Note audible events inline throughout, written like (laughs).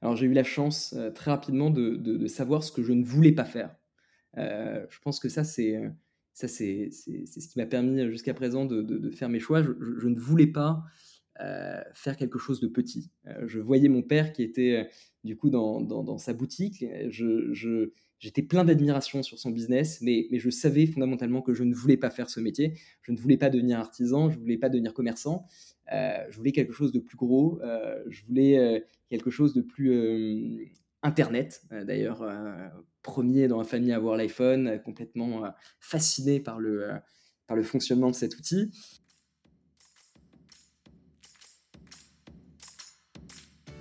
Alors j'ai eu la chance très rapidement de, savoir ce que je ne voulais pas faire. je pense que ça, c'est ça, c'est ce qui m'a permis jusqu'à présent de, faire mes choix. Je, ne voulais pas faire quelque chose de petit. je voyais mon père qui était du coup dans, sa boutique. J'étais plein d'admiration sur son business, mais, je savais fondamentalement que je ne voulais pas faire ce métier. Je ne voulais pas devenir artisan, je ne voulais pas devenir commerçant. Euh, je voulais quelque chose de plus gros, euh, je voulais euh, quelque chose de plus Internet. D'ailleurs, premier dans la famille à avoir l'iPhone, complètement fasciné par le fonctionnement de cet outil.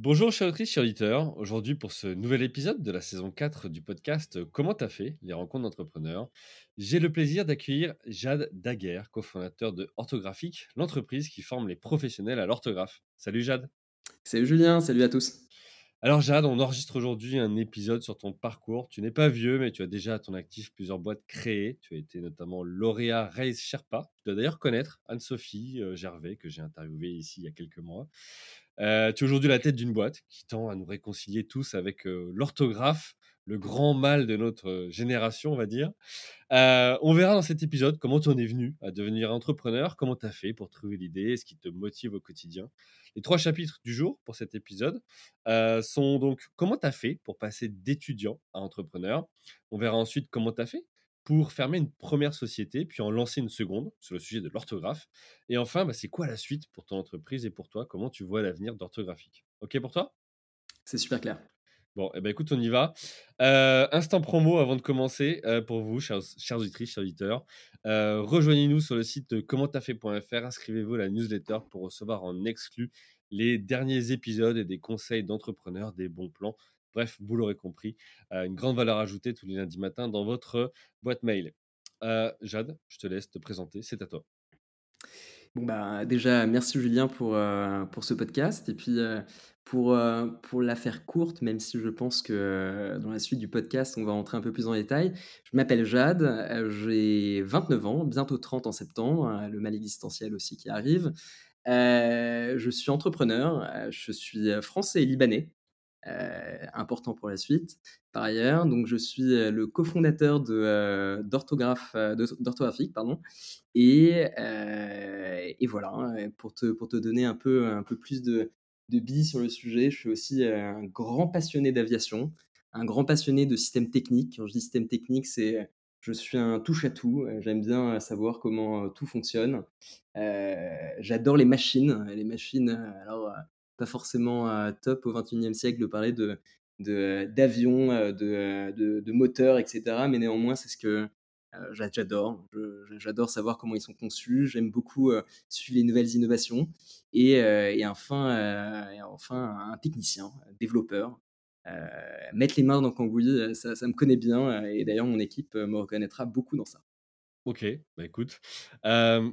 Bonjour chers auditrices, chers auditeurs. Aujourd'hui pour ce nouvel épisode de la saison 4 du podcast Comment t'as fait? Les rencontres d'entrepreneurs, j'ai le plaisir d'accueillir Jade Daguerre, cofondateur de Orthographique, l'entreprise qui forme les professionnels à l'orthographe. Salut Jade. Salut Julien, salut à tous. Alors Jade, on enregistre aujourd'hui un épisode sur ton parcours. Tu n'es pas vieux, mais tu as déjà à ton actif plusieurs boîtes créées. Tu as été notamment lauréat Raise Sherpa. Tu dois d'ailleurs connaître Anne-Sophie euh, Gervais, que j'ai interviewée ici il y a quelques mois. Euh, tu es aujourd'hui la tête d'une boîte qui tend à nous réconcilier tous avec euh, l'orthographe le grand mal de notre génération, on va dire. on verra dans cet épisode comment tu en es venu à devenir entrepreneur, comment tu as fait pour trouver l'idée, ce qui te motive au quotidien. Les trois chapitres du jour pour cet épisode sont donc comment tu as fait pour passer d'étudiant à entrepreneur. On verra ensuite comment tu as fait pour fermer une première société, puis en lancer une seconde sur le sujet de l'orthographe. Et enfin, bah, c'est quoi la suite pour ton entreprise et pour toi? Comment tu vois l'avenir d'orthographique? Ok pour toi? C'est super clair. Bon, eh ben, écoute, on y va. Euh, instant promo avant de commencer euh, pour vous, chers, chers auditrices, chers auditeurs. Euh, rejoignez-nous sur le site commenttafait.fr. Inscrivez-vous à la newsletter pour recevoir en exclu les derniers épisodes et des conseils d'entrepreneurs, des bons plans. Bref, vous l'aurez compris, une grande valeur ajoutée tous les lundis matins dans votre boîte mail. Jade, je te laisse te présenter, c'est à toi. Bon bah déjà merci Julien pour, pour ce podcast et puis pour, euh, pour la faire courte, même si je pense que euh, dans la suite du podcast, on va rentrer un peu plus en détail, je m'appelle Jade, euh, j'ai 29 ans, bientôt 30 en septembre, le mal existentiel aussi qui arrive. je suis entrepreneur, je suis français et libanais, important pour la suite par ailleurs. Donc je suis le cofondateur de, d'orthographe, d'orthographique. Pardon, et, et voilà, pour te, pour te donner un peu, un peu plus de, de billes sur le sujet. Je suis aussi euh, un grand passionné d'aviation, un grand passionné de systèmes techniques. Quand je dis système technique, c'est je suis un touche-à-tout. Euh, j'aime bien euh, savoir comment tout fonctionne. J'adore les machines. Les machines, alors pas forcément top au 21e siècle de parler de d'avions, de, de, de, moteurs, etc. Mais néanmoins, c'est ce que euh, j'adore. J'adore savoir comment ils sont conçus. J'aime beaucoup euh, suivre les nouvelles innovations. Et, euh, enfin, enfin, un technicien, un développeur. mettre les mains dans cambouis, ça, ça me connaît bien. Et d'ailleurs, mon équipe me reconnaîtra beaucoup dans ça. Ok, bah écoute,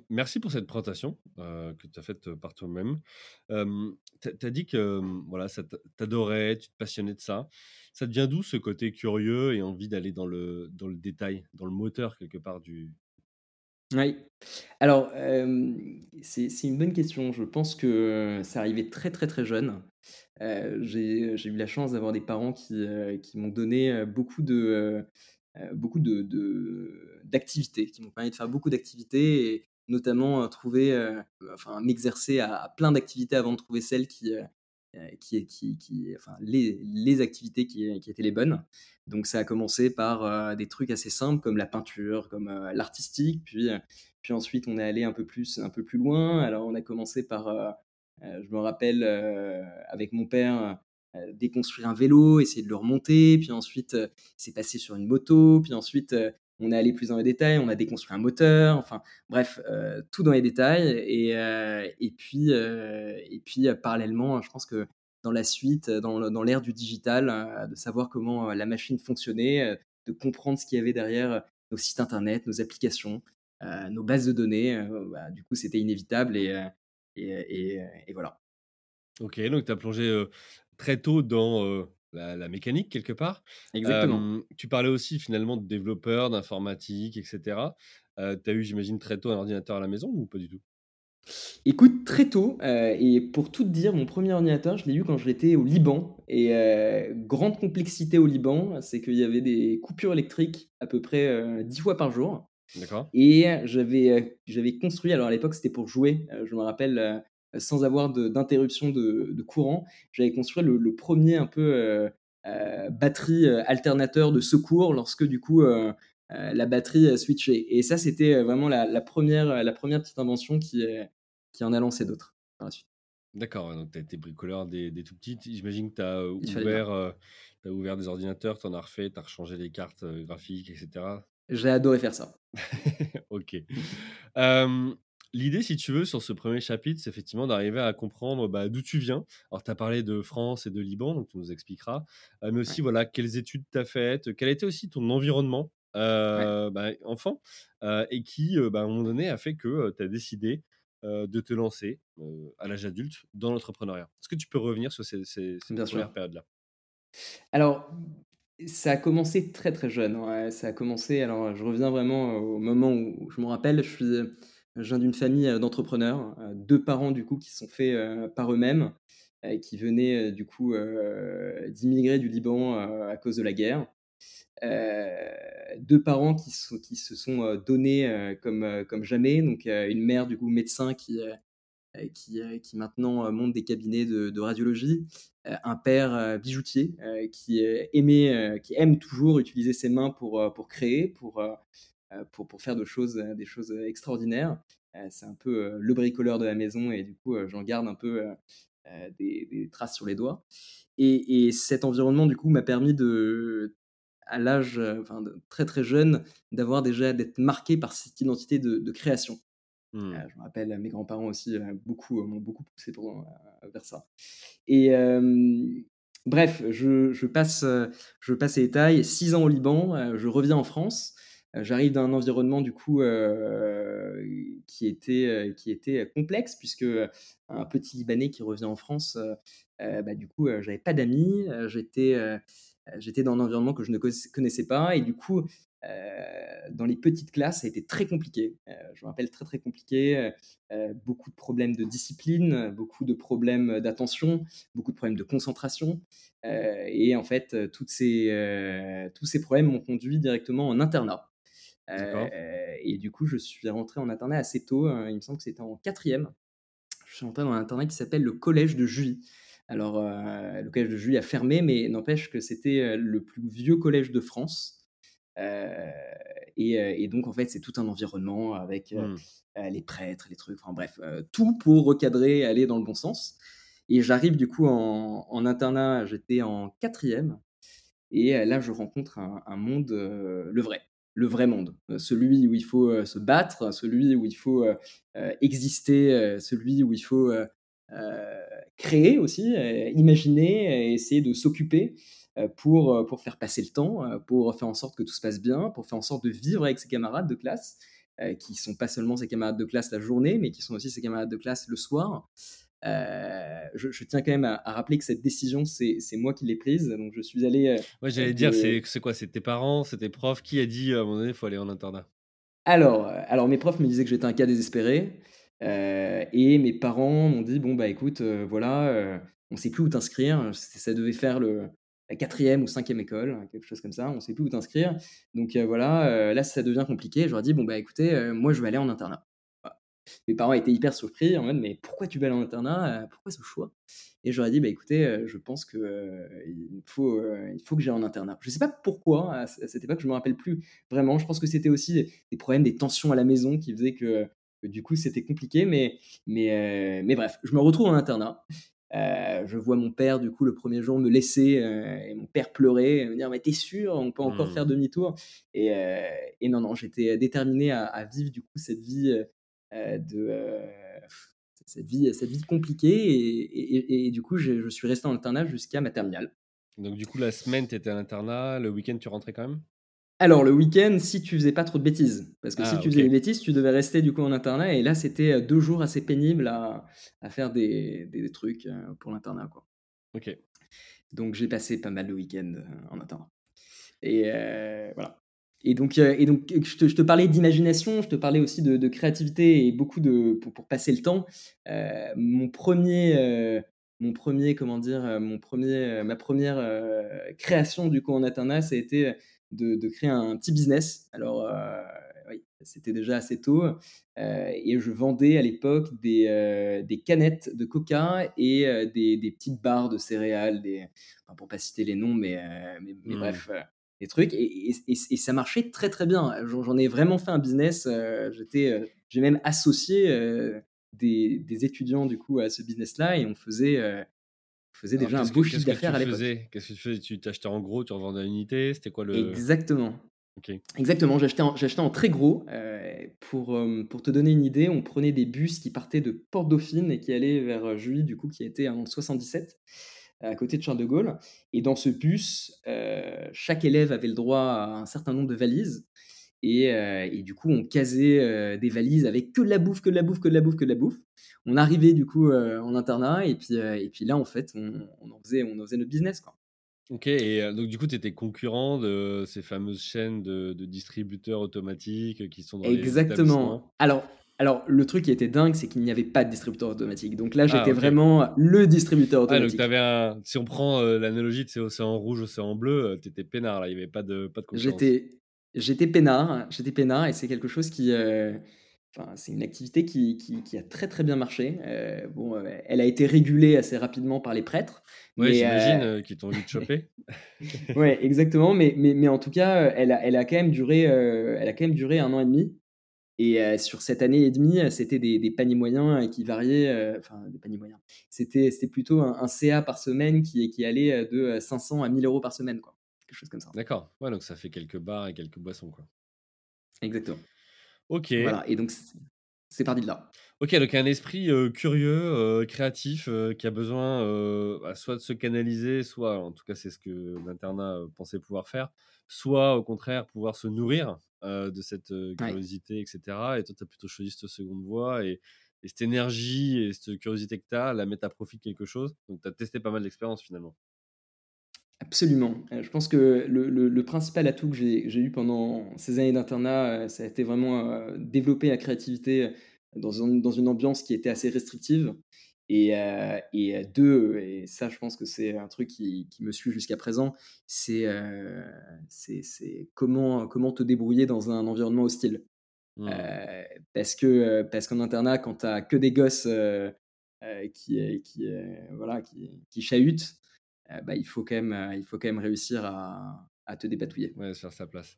merci pour cette présentation que tu as faite par toi-même. tu as dit que voilà, ça tu te passionnais de ça. Ça te vient d'où ce côté curieux et envie d'aller dans le, dans le détail, dans le moteur quelque part du... Oui, alors c'est une bonne question. Je pense que ça arrivait très très très jeune. J'ai eu la chance d'avoir des parents qui, qui m'ont donné beaucoup de euh, beaucoup de, d'activités, qui m'ont permis de faire beaucoup d'activités et notamment euh, trouver, euh, enfin m'exercer à, plein d'activités avant de trouver celles qui, qui, qui, qui, enfin, les, les activités qui, qui, étaient les bonnes. Donc ça a commencé par des trucs assez simples comme la peinture, comme l'artistique, puis, puis ensuite on est allé un peu plus, un peu plus loin. Alors on a commencé par, je me rappelle avec mon père, déconstruire un vélo, essayer de le remonter, puis ensuite, c'est passé sur une moto, puis ensuite, on est allé plus dans les détails, on a déconstruit un moteur, enfin bref, tout dans les détails. Et, et puis, et puis parallèlement, je pense que dans la suite, dans, dans l'ère du digital, de savoir comment la machine fonctionnait, de comprendre ce qu'il y avait derrière nos sites internet, nos applications, nos bases de données, bah, du coup c'était inévitable et, et, et, voilà. Ok, donc tu as plongé très tôt dans la, mécanique quelque part. Exactement. tu parlais aussi finalement de développeurs, d'informatique, etc. tu as eu, j'imagine, très tôt un ordinateur à la maison ou pas du tout? Écoute, très tôt, et pour tout te dire, mon premier ordinateur, je l'ai eu quand j'étais au Liban. Et grande complexité au Liban, c'est qu'il y avait des coupures électriques à peu près dix fois par jour. D'accord. Et j'avais j'avais construit, alors à l'époque c'était pour jouer, je me rappelle, sans avoir d'interruption de, courant. J'avais construit le, premier un peu euh, euh, batterie euh, alternateur de secours lorsque du coup la batterie switchait. Et ça, c'était vraiment la, première, la première petite invention qui, qui en a lancé d'autres par la suite. D'accord, donc tu as été bricoleur des, des tout petits. J'imagine que tu as, ouvert, as ouvert des ordinateurs, tu en as refait, tu as rechangé les cartes graphiques, etc. J'ai adoré faire ça. (laughs) ok. L'idée, si tu veux, sur ce premier chapitre, c'est effectivement d'arriver à comprendre bah, d'où tu viens. Alors, tu as parlé de France et de Liban, donc tu nous expliqueras. Euh, mais aussi, voilà, quelles études tu as faites, quel été aussi ton environnement euh, bah, enfant, euh, et qui, bah, à un moment donné, a fait que tu as décidé de te lancer à l'âge adulte dans l'entrepreneuriat. Est-ce que tu peux revenir sur ces, ces, premières périodes-là? Alors, ça a commencé très très jeune. Ça a commencé, alors je reviens vraiment au moment où je me rappelle, je suis je viens d'une famille euh, d'entrepreneurs, euh, deux parents du coup qui sont faits euh, par eux-mêmes, qui venaient du coup d'immigrer du Liban à cause de la guerre. deux parents qui, se sont donnés comme, comme jamais, donc une mère du coup médecin qui, qui, qui, maintenant monte des cabinets de, radiologie, un père bijoutier qui, aimait, qui aime toujours utiliser ses mains pour, pour créer, pour, pour, pour, faire de choses, euh, des choses extraordinaires. Euh, c'est un peu le bricoleur de la maison et du coup, j'en garde un peu des, traces sur les doigts. Et, cet environnement, du coup, m'a permis de, à l'âge enfin, très très jeune, d'avoir déjà d'être marqué par cette identité de, création. Mmh. je me rappelle, mes grands-parents aussi beaucoup m'ont beaucoup poussé pour, vers ça. Et bref, je, je, passe, je passe les détails. Six ans au Liban, je reviens en France. Euh, j'arrive d'un environnement du coup euh, qui était euh, qui était complexe puisque un petit Libanais qui revient en France, bah, du coup j'avais pas d'amis, j'étais j'étais dans un environnement que je ne connaissais pas et du coup dans les petites classes, ça a été très compliqué. je me rappelle très très compliqué. beaucoup de problèmes de discipline, beaucoup de problèmes d'attention, beaucoup de problèmes de concentration. et en fait, toutes ces, tous ces problèmes m'ont conduit directement en internat. Euh, et du coup, je suis rentré en internat assez tôt. Hein, il me semble que c'était en quatrième. Je suis rentré dans un internat qui s'appelle le Collège de Juilly. Alors, euh, le collège de Juilly a fermé, mais n'empêche que c'était euh, le plus vieux collège de France. et, donc, en fait, c'est tout un environnement avec mmh. les prêtres, les trucs, enfin bref, tout pour recadrer et aller dans le bon sens. Et j'arrive du coup en, internat, j'étais en quatrième. Et là, je rencontre un, un monde, le vrai, le vrai monde, euh, celui où il faut euh, se battre, celui où il faut euh, exister, celui où il faut créer aussi, imaginer, essayer de s'occuper pour, pour faire passer le temps, pour faire en sorte que tout se passe bien, pour faire en sorte de vivre avec ses camarades de classe, qui sont pas seulement ses camarades de classe la journée, mais qui sont aussi ses camarades de classe le soir. Euh, je, tiens quand même à, rappeler que cette décision, c'est moi qui l'ai prise. Donc, je suis allé. Euh, ouais, j'allais dire, c'est quoi? C'est tes parents, c'est tes profs? Qui a dit à un moment donné, il faut aller en internat? Alors, euh, alors, mes profs me disaient que j'étais un cas désespéré. et mes parents m'ont dit bon, bah écoute, voilà, on sait plus où t'inscrire. Ça devait faire le, la quatrième ou cinquième école, quelque chose comme ça. On sait plus où t'inscrire. Donc, voilà, là, ça devient compliqué. Je leur ai dit bon, bah écoutez, moi, je vais aller en internat mes parents étaient hyper surpris en mode mais pourquoi tu vas aller en internat euh, Pourquoi ce choix? Et j'aurais dit bah écoutez, euh, je pense que euh, il faut il faut que j'aille en internat. Je sais pas pourquoi à cette époque, je me rappelle plus vraiment. Je pense que c'était aussi des, problèmes, des tensions à la maison qui faisaient que, du coup c'était compliqué. Mais mais mais bref, je me retrouve en internat je vois mon père, du coup, le premier jour me laisser et mon père pleurer, me dire Mais t'es sûr, on peut encore faire mmh. demi-tour? Et, et, non, non, j'étais déterminé à, vivre, du coup, cette vie de. cette vie, cette vie compliquée et, et, du coup je, je suis resté en internat jusqu'à ma terminale. Donc du coup la semaine tu étais à l'internat, le week-end tu rentrais quand même? Alors, le week-end, si tu faisais pas trop de bêtises, parce que si ah, tu faisais des bêtises, tu devais rester du coup en internat, et là, c'était euh, deux jours assez pénibles à, faire des, trucs euh, pour l'internat, quoi. Ok. Donc, j'ai passé pas mal de week-ends euh, en internat. Et voilà. Et donc, et donc je, te, parlais d'imagination, je te parlais aussi de, créativité et beaucoup de pour, passer le temps. mon premier, mon premier, comment dire, mon premier, ma première création du coup en internat, ça a été de, créer un petit business. Alors, euh, oui, c'était déjà assez tôt. Euh, et je vendais à l'époque des, euh, des, canettes de coca et des, des, petites barres de céréales, des, enfin, pour pas citer les noms, mais, mais, mmh. bref, des trucs. Et, et, ça marchait très très bien. J'en ai vraiment fait un business. J'étais, j'ai même associé des, des, étudiants du coup à ce business-là et on faisait faisais déjà un beau chiffre d'affaires à l'époque. Qu'est-ce que tu faisais? Tu t'achetais en gros, tu revendais à l'unité C'était quoi le. Exactement. Exactement, j'achetais en, en, très gros. Euh, pour, euh, pour te donner une idée, on prenait des bus qui partaient de Porte Dauphine et qui allaient vers euh, Juilly, du coup, qui était en 77, à côté de Charles de Gaulle. Et dans ce bus, chaque élève avait le droit à un certain nombre de valises. Et, et du coup, on casait des valises avec que de la bouffe, que de la bouffe, que de la bouffe, que de la bouffe on arrivait du coup euh, en internat et puis, euh, et puis là, en fait, on, en faisait, on faisait notre business. Quoi. Ok, et euh, donc du coup, tu étais concurrent de ces fameuses chaînes de, distributeurs automatiques qui sont dans Exactement. alors, alors, le truc qui était dingue, c'est qu'il n'y avait pas de distributeur automatique. Donc là, ah, j'étais vraiment le distributeur automatique. Ah, donc avais si on prend l'analogie de ces océans rouge, océan bleu, tu étais peinard, là, il n'y avait pas de, pas de. J'étais, j'étais peinard, j'étais peinard, et c'est quelque chose qui, c'est une activité qui, qui, a très très bien marché. Euh, bon, euh, elle a été régulée assez rapidement par les prêtres. Oui, j'imagine euh, qu'ils t'ont vite chopé. (laughs) oui, exactement. Mais, mais, mais, en tout cas, elle a, elle a, quand même duré, elle a quand même duré un an et demi. Et sur cette année et demie, c'était des, des, paniers moyens qui variaient. Enfin, des paniers moyens. C'était plutôt un, CA par semaine qui, qui allait de 500 à 1000 euros par semaine. Quoi. Quelque chose comme ça. D'accord. Ouais, donc ça fait quelques bars et quelques boissons. Quoi. Exactement. Ok. Voilà, et donc c'est parti de là. Ok, donc un esprit curieux, créatif, qui a besoin bah, soit de se canaliser, soit, en tout cas c'est ce que l'internat pensait pouvoir faire, soit au contraire pouvoir se nourrir de cette curiosité, etc. Et toi, tu as plutôt choisi cette seconde voie et, cette énergie et cette curiosité que tu as, la mettre à profit de quelque chose. Donc tu as testé pas mal d'expériences finalement. Absolument. Euh, je pense que le, principal atout que j'ai eu pendant ces années d'internat, euh, ça a été vraiment euh, développer la créativité dans, dans, une ambiance qui était assez restrictive. Et, et deux, et ça je pense que c'est un truc qui, me suit jusqu'à présent, c'est comment, comment te débrouiller dans un environnement hostile. Mmh. parce que parce qu'en internat, quand tu as que des gosses qui, qui, voilà, qui, qui chahutent, euh, bah, il, faut quand même, euh, il faut quand même réussir à, à te dépatouiller. Ouais, faire sa place.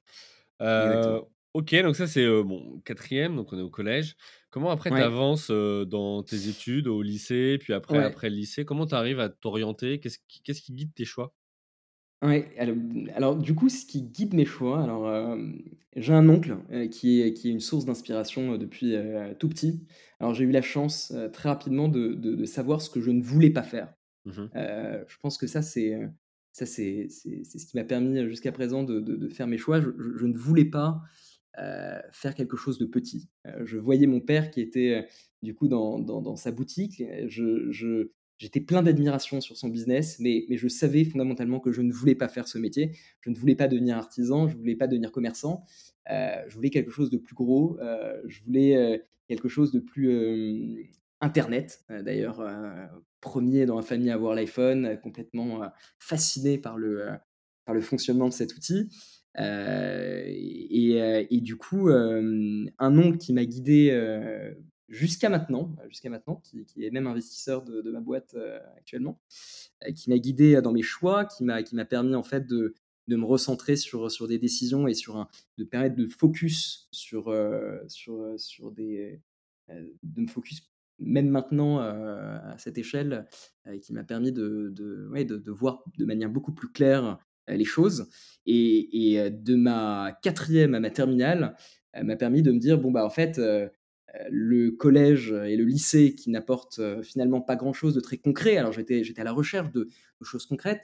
Euh, ok, donc ça c'est bon, quatrième, donc on est au collège. Comment après tu avances dans tes études, au lycée, puis après, après le lycée Comment tu arrives à t'orienter? Qu'est-ce qui, qu'est-ce qui guide tes choix? Alors, du coup, ce qui guide mes choix, alors j'ai un oncle qui, est, qui est une source d'inspiration depuis tout petit. Alors j'ai eu la chance très rapidement de, de, savoir ce que je ne voulais pas faire. Mmh je pense que ça, c'est ça c'est ce qui m'a permis jusqu'à présent de, de, faire mes choix. Je, je, ne voulais pas faire quelque chose de petit. je voyais mon père qui était du coup dans, sa boutique. J'étais plein d'admiration sur son business, mais, je savais fondamentalement que je ne voulais pas faire ce métier. Je ne voulais pas devenir artisan, je ne voulais pas devenir commerçant. je voulais quelque chose de plus gros. je voulais quelque chose de plus Internet, d'ailleurs, premier dans la famille à avoir l'iPhone, complètement fasciné par le fonctionnement de cet outil. Et, et, du coup, un oncle qui m'a guidé jusqu'à maintenant, jusqu'à maintenant, qui, est même investisseur de, ma boîte actuellement, qui m'a guidé dans mes choix, qui m'a qui m'a permis en fait de, de me recentrer sur, sur des décisions et sur un, de permettre de focus sur, sur, sur des de me focus même maintenant à cette échelle, qui m'a permis de, de, voir de manière beaucoup plus claire les choses. Et, et de ma quatrième à ma terminale, m'a permis de me dire bon bah en fait le collège et le lycée qui n'apportent finalement pas grand-chose de très concret. Alors j'étais j'étais à la recherche de, choses concrètes.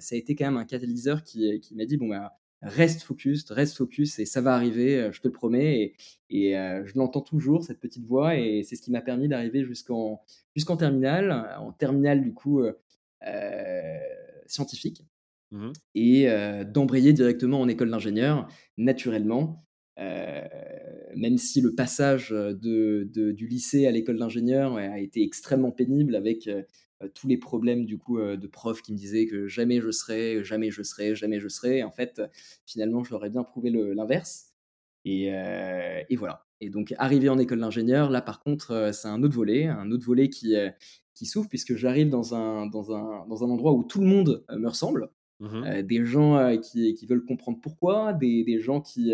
ça a été quand même un catalyseur qui, qui m'a dit bon bah reste focus, reste focus et ça va arriver, je te le promets. Et, je l'entends toujours cette petite voix et c'est ce qui m'a permis d'arriver jusqu'en jusqu'en terminale, en terminale du coup scientifique. Mmh et d'embrayer directement en école d'ingénieur naturellement même si le passage de, du lycée à l'école d'ingénieur a été extrêmement pénible avec tous les problèmes du coup de profs qui me disaient que jamais je serais, jamais je serais, jamais je serais. En fait, finalement, je leur ai bien prouvé l'inverse. Et, et, voilà. Et donc, arrivé en école d'ingénieur, là par contre, c'est un autre volet, un autre volet qui, qui s'ouvre puisque j'arrive dans un, dans, un, dans un endroit où tout le monde me ressemble. Mmh des gens qui, qui, veulent comprendre pourquoi, des, des gens qui,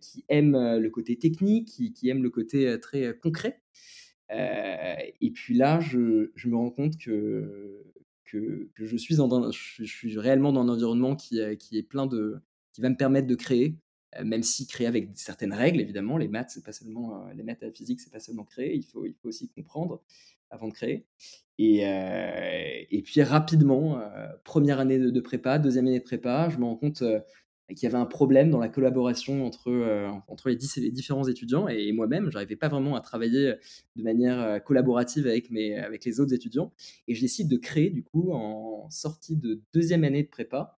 qui aiment le côté technique, qui, qui aiment le côté très concret. et puis là, je, je, me rends compte que, que, je, suis je, suis réellement dans un environnement qui, qui est plein de, qui va me permettre de créer, même si créer avec certaines règles, évidemment. Les maths, c'est pas seulement les maths c'est pas seulement créer. Il faut, il faut aussi comprendre avant de créer. Et, et puis rapidement, première année de, prépa, deuxième année de prépa, je me rends compte qu'il y avait un problème dans la collaboration entre, entre les, différents étudiants et moi-même. Je n'arrivais pas vraiment à travailler de manière collaborative avec, mes, avec les autres étudiants. Et je décide de créer, du coup, en sortie de deuxième année de prépa,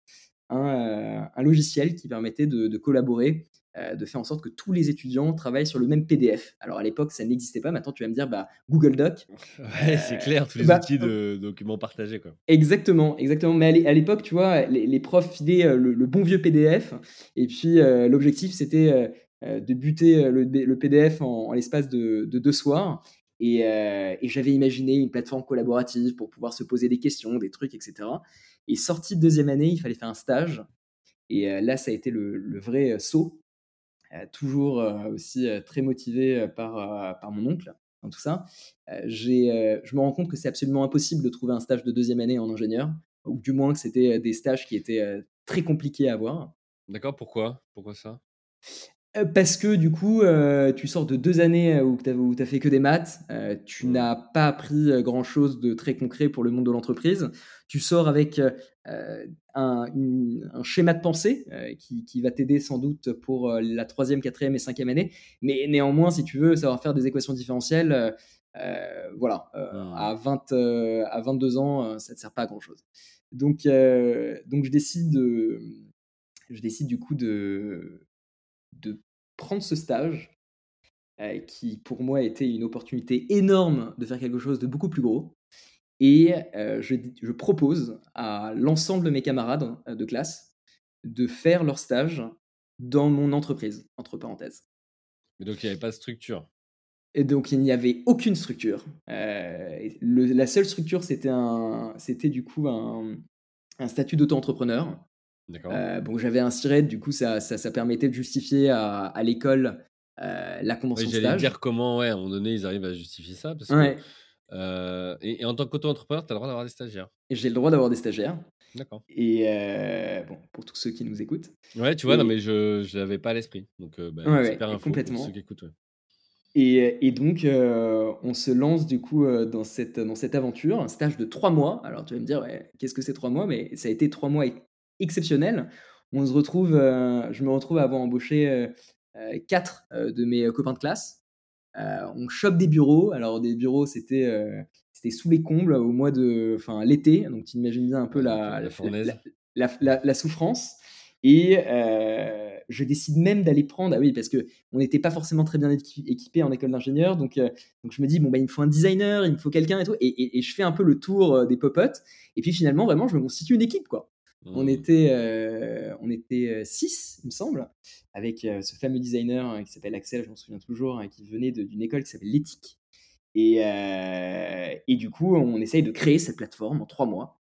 un, un logiciel qui permettait de collaborer euh, de faire en sorte que tous les étudiants travaillent sur le même PDF. Alors à l'époque, ça n'existait pas. Maintenant, tu vas me dire, bah, Google Doc. (laughs) Ouais, c'est clair, tous les bah, outils de documents partagés. Quoi. Exactement, exactement. Mais à l'époque, tu vois, les, profs filaient euh, le, bon vieux PDF. Et puis, euh, l'objectif, c'était de buter le, PDF en, l'espace de, deux soirs. Et, j'avais imaginé une plateforme collaborative pour pouvoir se poser des questions, des trucs, etc. Et sorti de deuxième année, il fallait faire un stage. Et là, ça a été le, le vrai saut toujours euh, aussi euh, très motivé par, par mon oncle dans tout ça. je me rends compte que c'est absolument impossible de trouver un stage de deuxième année en ingénieur, ou du moins que c'était des stages qui étaient très compliqués à avoir. D'accord, pourquoi? Pourquoi ça? Parce que du coup, tu sors de deux années où tu n'as fait que des maths, tu mmh. n'as pas appris grand-chose de très concret pour le monde de l'entreprise. Tu sors avec un, schéma de pensée qui, va t'aider sans doute pour la troisième, quatrième et cinquième année. Mais néanmoins, si tu veux savoir faire des équations différentielles, voilà, mmh. à, 20, à 22 ans, ça ne te sert pas à grand-chose. Donc, donc je décide, je décide du coup de de prendre ce stage, euh, qui pour moi était une opportunité énorme de faire quelque chose de beaucoup plus gros. Et euh, je, je, propose à l'ensemble de mes camarades euh, de classe de faire leur stage dans mon entreprise, entre parenthèses. Mais donc il n'y avait pas de structure et donc il n'y avait aucune structure. la seule structure, c'était un, c'était du coup un, un statut d'auto-entrepreneur euh, bon, j'avais un SIRET, du coup, ça, ça, permettait de justifier à, à l'école euh, la convention oui, de stage. dire comment, ouais, à un moment donné, ils arrivent à justifier ça. Parce que, euh, et, en tant qu'auto-entrepreneur, tu as le droit d'avoir des stagiaires. J'ai le droit d'avoir des stagiaires. D'accord. Et bon, pour tous ceux qui nous écoutent. Ouais, tu vois, non, mais je ne l'avais pas à l'esprit. Donc, bah, ouais, super info complètement. pour ceux qui écoutent. Et, et, donc, on se lance du coup dans, cette, dans cette aventure, un stage de trois mois. Alors, tu vas me dire, qu'est-ce que c'est trois mois? Mais ça a été trois mois exceptionnel. On se retrouve, euh, je me retrouve à avoir embauché euh, euh, quatre de mes copains de classe. On chope des bureaux. Alors des bureaux, c'était c'était sous les combles au mois de, enfin l'été. Donc tu imagines bien un peu la la, la, la, souffrance. Et je décide même d'aller prendre, ah oui, parce que on n'était pas forcément très bien équipé en école d'ingénieur, donc, donc je me dis bon bah il me faut un designer, il me faut quelqu'un et tout, et, et, je fais un peu le tour des popotes, et puis finalement vraiment je me constitue une équipe quoi. On mmh. était, euh, on était six, il me semble, avec euh, ce fameux designer hein, qui s'appelle Axel, je m'en souviens toujours, hein, qui venait d'une école qui s'appelle l'éthique. Et, euh, et, du coup, on essaye de créer cette plateforme en trois mois,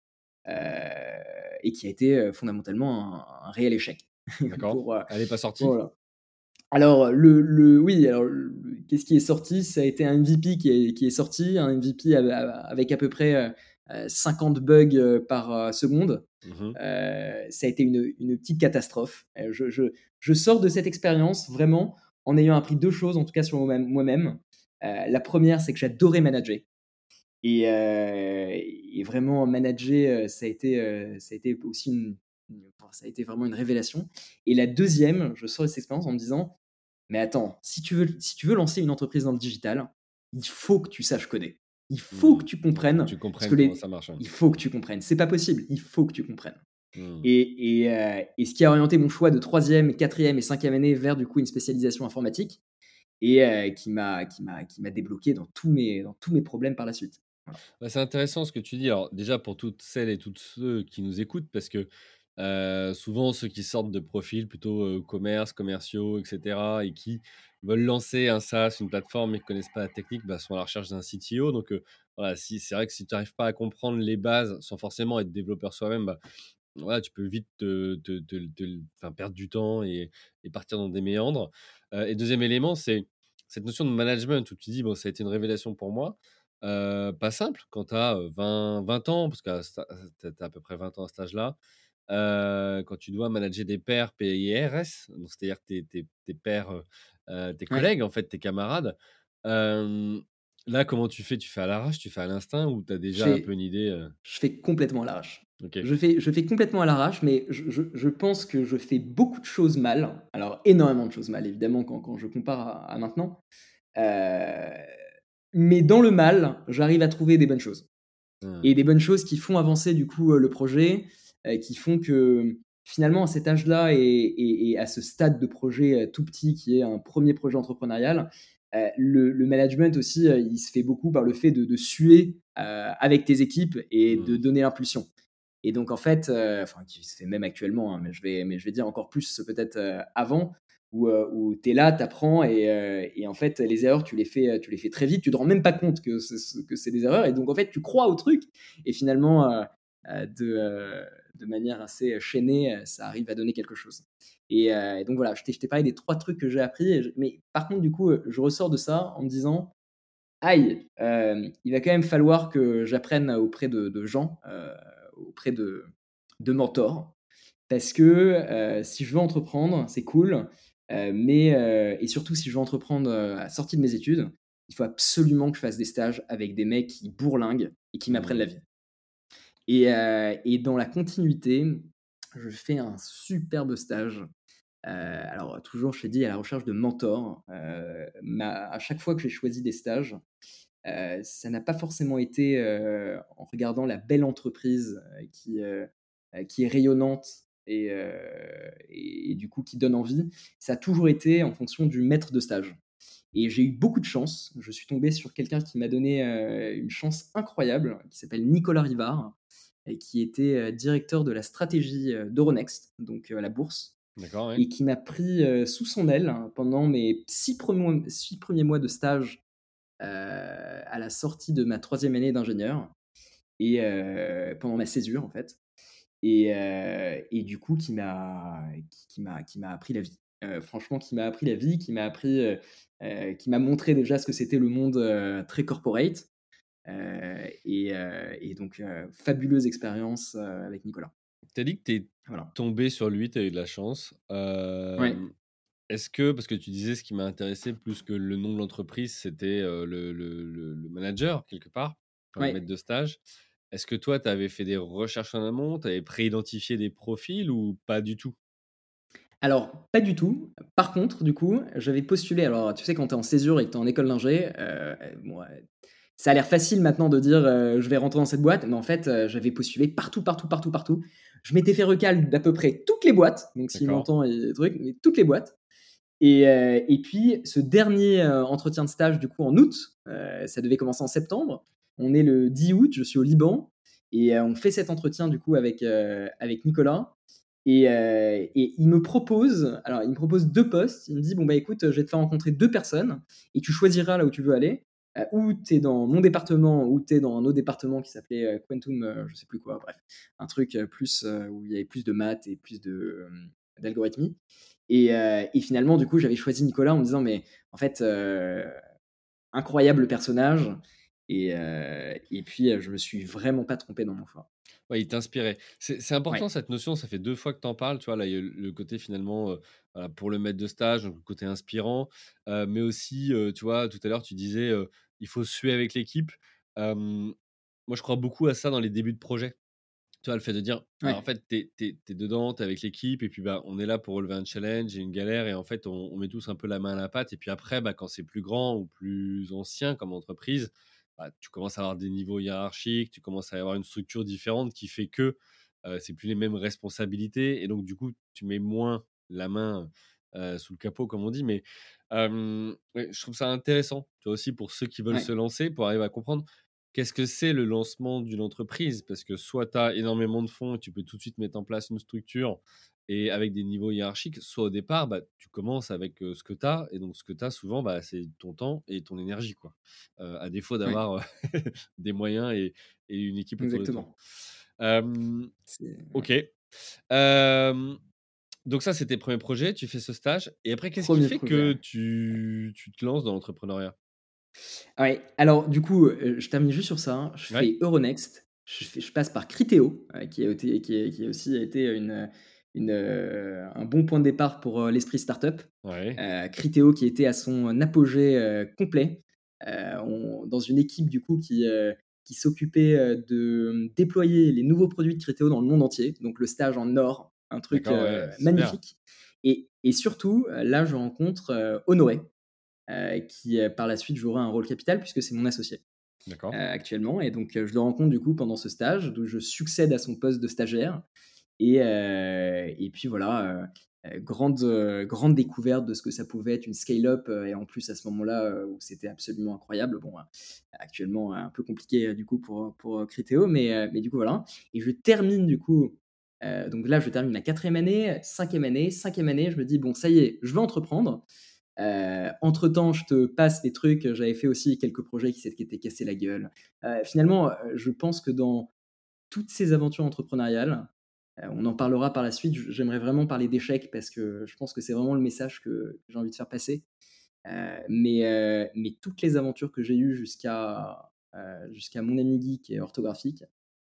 et qui a été fondamentalement un, réel échec. (laughs) D'accord. Elle n'est pas sortie. alors, le, le, oui, alors, qu'est-ce qui est sorti? Ça a été un MVP qui est, qui est sorti, un MVP avec à peu près 50 bugs par seconde. Mmh ça a été une, petite catastrophe. Je, je, sors de cette expérience vraiment en ayant appris deux choses, en tout cas sur moi-même. la première, c'est que j'adorais manager. Et, et, vraiment, manager, ça a été, ça a été aussi une, ça a été vraiment une révélation. Et la deuxième, je sors de cette expérience en me disant, mais attends, si tu veux, si tu veux lancer une entreprise dans le digital, il faut que tu saches coder. Il faut que mmh. tu comprennes. Tu comprennes comment ça marche. Hein. Il faut que tu comprennes. C'est pas possible. Il faut que tu comprennes. Mmh. Et, euh, et, ce qui a orienté mon choix de troisième, quatrième et cinquième année vers du coup une spécialisation informatique et euh, qui m'a qui m'a qui m'a débloqué dans tous mes dans tous mes problèmes par la suite. Bah, c'est intéressant ce que tu dis. Alors déjà pour toutes celles et tous ceux qui nous écoutent parce que souvent, ceux qui sortent de profils plutôt commerce, commerciaux, etc., et qui veulent lancer un SaaS, une plateforme, mais ne connaissent pas la technique, bah, sont à la recherche d'un CTO. Donc, voilà, si, c'est vrai que si tu n'arrives pas à comprendre les bases sans forcément être développeur soi-même, bah, voilà, tu peux vite te, perdre du temps et, partir dans des méandres. et deuxième élément, c'est cette notion de management où tu dis, bon, ça a été une révélation pour moi. pas simple quand tu as 20, 20 ans, parce que tu as à peu près 20 ans à cet âge-là quand tu dois manager des pairs PIRS, c'est-à-dire tes, tes, tes pairs, tes collègues, en fait, tes camarades. là, comment tu fais? Tu fais à l'arrache Tu fais à l'instinct ou tu as déjà un peu une idée Je fais complètement à l'arrache. Je, fais, je fais complètement à l'arrache, mais je, je, je, pense que je fais beaucoup de choses mal. Alors, énormément de choses mal, évidemment, quand, quand je compare à, maintenant. mais dans le mal, j'arrive à trouver des bonnes choses. Mmh. Et des bonnes choses qui font avancer, du coup, le projet euh, qui font que finalement, à cet âge-là et, à ce stade de projet euh, tout petit qui est un premier projet entrepreneurial, euh, le, management aussi, il se fait beaucoup par le fait de, suer avec tes équipes et de mmh. donner l'impulsion. Et donc, en fait, enfin, qui se fait même actuellement, hein, mais, je vais, mais je vais dire encore plus peut-être avant, où, où tu es là, tu apprends et, et, en fait, les erreurs, tu les fais, tu les fais très vite, tu te rends même pas compte que c'est des erreurs. Et donc, en fait, tu crois au truc et finalement, de de manière assez chaînée, ça arrive à donner quelque chose. Et, donc voilà, je t'ai parlé des trois trucs que j'ai appris, mais par contre, du coup, je ressors de ça en me disant, aïe, il va quand même falloir que j'apprenne auprès de, gens, auprès de, de mentors, parce que si je veux entreprendre, c'est cool, mais et surtout si je veux entreprendre à sortie de mes études, il faut absolument que je fasse des stages avec des mecs qui bourlinguent et qui m'apprennent la mmh. Euh, et, dans la continuité, je fais un superbe stage. Euh, alors, toujours, je dit, à la recherche de mentors. Euh, à chaque fois que j'ai choisi des stages, ça n'a pas forcément été en regardant la belle entreprise qui, qui est rayonnante et, et, du coup qui donne envie. Ça a toujours été en fonction du maître de stage. Et j'ai eu beaucoup de chance. Je suis tombé sur quelqu'un qui m'a donné une chance incroyable, qui s'appelle Nicolas Rivard, et qui était euh, directeur de la stratégie euh, d'Euronext, donc euh, la bourse, et qui m'a pris sous son aile hein, pendant mes six premiers, six premiers mois de stage à la sortie de ma troisième année d'ingénieur, et pendant ma césure en fait, et, et du coup qui m'a qui, m'a qui m'a appris la vie. franchement, qui m'a appris la vie, qui m'a appris, qui m'a montré déjà ce que c'était le monde très corporate, euh, euh, et, donc, euh, fabuleuse expérience avec Nicolas. Tu as dit que tu es tombé sur lui, tu as eu de la chance. Est-ce que, parce que tu disais ce qui m'a intéressé plus que le nom de l'entreprise, c'était le, le, manager, quelque part, le maître de stage. Est-ce que toi, tu avais fait des recherches en amont, tu avais préidentifié des profils ou pas du tout? Alors, pas du tout. Par contre, du coup, j'avais postulé. Alors, tu sais, quand tu es en césure et que tu es en école d'ingé, ça a l'air facile maintenant de dire euh, je vais rentrer dans cette boîte, mais en fait, euh, j'avais postulé partout, partout, partout, partout. Je m'étais fait recal d'à peu près toutes les boîtes, donc s'il m'entend trucs, mais toutes les boîtes. Et, euh, et, puis, ce dernier entretien de stage, du coup, en août, ça devait commencer en septembre. On est le 10 août, je suis au Liban, et on fait cet entretien, du coup, avec, avec Nicolas. Et, et, il me propose, alors il me propose deux postes. Il me dit bon bah écoute, je vais te faire rencontrer deux personnes et tu choisiras là où tu veux aller. Euh, ou tu es dans mon département, ou tu es dans un autre département qui s'appelait euh, Quantum, euh, je sais plus quoi, bref, un truc plus où il y avait plus de maths et plus de, d'algorithmie. Et, et, finalement, du coup, j'avais choisi Nicolas en me disant, mais en fait, incroyable personnage. Et, et puis, je me suis vraiment pas trompé dans mon choix. Ouais, il t'inspirait. C'est important cette notion, ça fait deux fois que tu en parles, tu vois, là, il y a le côté finalement, pour le maître de stage, donc le côté inspirant, mais aussi, tu vois, tout à l'heure, tu disais, il faut suer avec l'équipe. moi, je crois beaucoup à ça dans les débuts de projet. Tu vois, le fait de dire, bah, en fait, tu es, dedans, tu es avec l'équipe, et puis bah, on est là pour relever un challenge et une galère, et en fait, on, met tous un peu la main à la pâte, et puis après, bah, quand c'est plus grand ou plus ancien comme entreprise, bah, tu commences à avoir des niveaux hiérarchiques, tu commences à avoir une structure différente qui fait que c'est plus les mêmes responsabilités et donc du coup tu mets moins la main sous le capot comme on dit. Mais je trouve ça intéressant, toi aussi pour ceux qui veulent se lancer, pour arriver à comprendre qu'est-ce que c'est le lancement d'une entreprise Parce que soit tu as énormément de fonds et tu peux tout de suite mettre en place une structure et avec des niveaux hiérarchiques, soit au départ, bah, tu commences avec ce que tu as, et donc ce que tu as souvent, bah, c'est ton temps et ton énergie, quoi. à défaut d'avoir (laughs) des moyens et, une équipe autour Exactement. ok. donc ça, c'est tes premiers projets, tu fais ce stage, et après, qu'est-ce qui fait que tu, tu, te lances dans l'entrepreneuriat? Ouais, alors du coup, je termine juste sur ça. Hein. Je fais Euronext, je, fais, je, passe par Criteo, qui, a été, qui, qui a aussi été une une, euh, un bon point de départ pour euh, l'esprit startup. Ouais. Euh, Criteo qui était à son apogée complet, dans une équipe du coup qui, qui s'occupait de déployer les nouveaux produits de Criteo dans le monde entier. Donc le stage en or, un truc magnifique. Et, et, surtout, là, je rencontre Honoré, qui par la suite jouera un rôle capital puisque c'est mon associé. actuellement. Et donc, je le rencontre du coup pendant ce stage, où je succède à son poste de stagiaire. Et, et puis voilà, grande, grande découverte de ce que ça pouvait être une scale-up. et en plus, à ce moment-là, où c'était absolument incroyable. Bon, actuellement, un peu compliqué du coup pour, pour Criteo, mais, mais du coup, voilà. Et je termine du coup. donc là, je termine ma quatrième année, cinquième année, cinquième année. Je me dis, bon, ça y est, je vais entreprendre. entre temps, je te passe des trucs. J'avais fait aussi quelques projets qui s'étaient cassés la gueule. finalement, je pense que dans toutes ces aventures entrepreneuriales, euh, on en parlera par la suite. J'aimerais vraiment parler d'échecs parce que je pense que c'est vraiment le message que j'ai envie de faire passer. Euh, mais, euh, mais toutes les aventures que j'ai eues jusqu'à jusqu'à mon ami geek et orthographique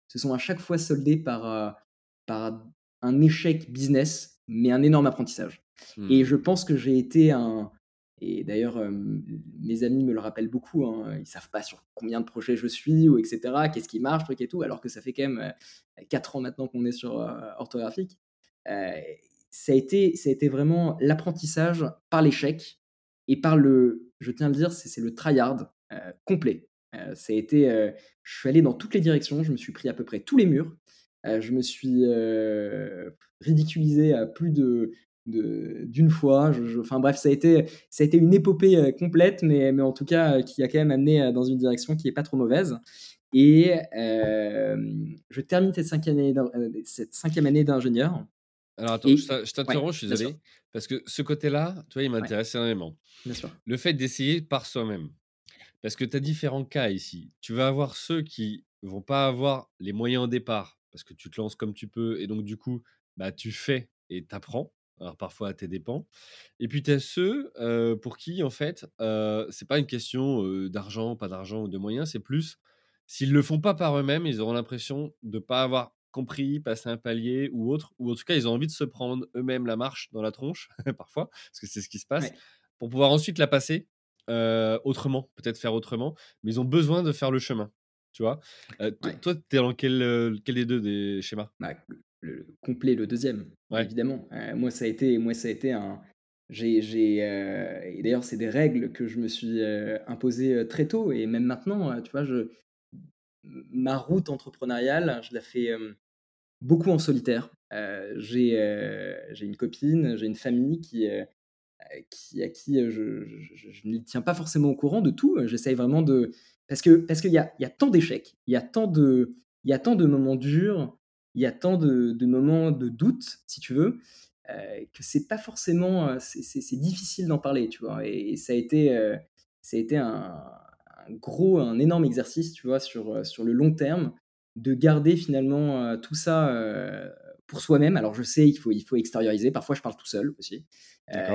se sont à chaque fois soldées par, par un échec business, mais un énorme apprentissage. Et mmh. je pense que j'ai été un, et d'ailleurs, mes amis me le rappellent beaucoup. Hein, ils savent pas sur combien de projets je suis ou etc. Qu'est-ce qui marche, truc et tout. Alors que ça fait quand même 4 ans maintenant qu'on est sur orthographique. ça, a été, ça a été vraiment l'apprentissage par l'échec et par le, je tiens à le dire, c'est le tryhard complet. ça a été, je suis allé dans toutes les directions. Je me suis pris à peu près tous les murs. je me suis ridiculisé à plus de d'une fois. enfin bref, ça a, été, ça a été une épopée euh, complète, mais, mais en tout cas euh, qui a quand même amené euh, dans une direction qui n'est pas trop mauvaise. Et je termine cette cinquième année, cette cinquième année d'ingénieur. Alors attends, je t'interromps, je suis désolé. Parce que ce côté-là, tu vois, il m'intéresse énormément. Bien sûr. Le fait d'essayer par soi-même. Parce que tu as différents cas ici. Tu vas avoir ceux qui vont pas avoir les moyens au départ, parce que tu te lances comme tu peux, et donc du coup, bah, tu fais et tu apprends alors parfois à tes dépens. Et puis tu as ceux pour qui, en fait, euh, c'est pas une question d'argent, pas d'argent ou de moyens, c'est plus s'ils le font pas par eux-mêmes, ils auront l'impression de pas avoir compris, passer un palier ou autre, ou en tout cas ils ont envie de se prendre eux-mêmes la marche dans la tronche, (laughs) parfois, parce que c'est ce qui se passe, pour pouvoir ensuite la passer autrement, peut-être faire autrement, mais ils ont besoin de faire le chemin. Tu vois? Toi, tu es dans quel, quel des deux des schémas? Bah, le complet, le deuxième, évidemment. Euh, moi, ça a été, moi, ça a été un. J'ai, j'ai euh, et d'ailleurs, c'est des règles que je me suis euh, imposées très tôt, et même maintenant, tu vois, je, ma route entrepreneuriale, je la fais beaucoup en solitaire. j'ai, j'ai une copine, j'ai une famille qui, qui à qui je, je, ne tiens pas forcément au courant de tout. J'essaye vraiment de parce que parce qu'il y a, y a tant d'échecs, il y a tant de il y a tant de moments durs il y a tant de, moments de doute, si tu veux, euh, que c'est pas forcément, euh, c'est difficile d'en parler, tu vois. Et, ça a été, euh, ça a été un, gros, un énorme exercice, tu vois, sur, sur le long terme, de garder finalement tout ça pour soi-même. Alors je sais, il faut, il faut extérioriser. Parfois, je parle tout seul aussi.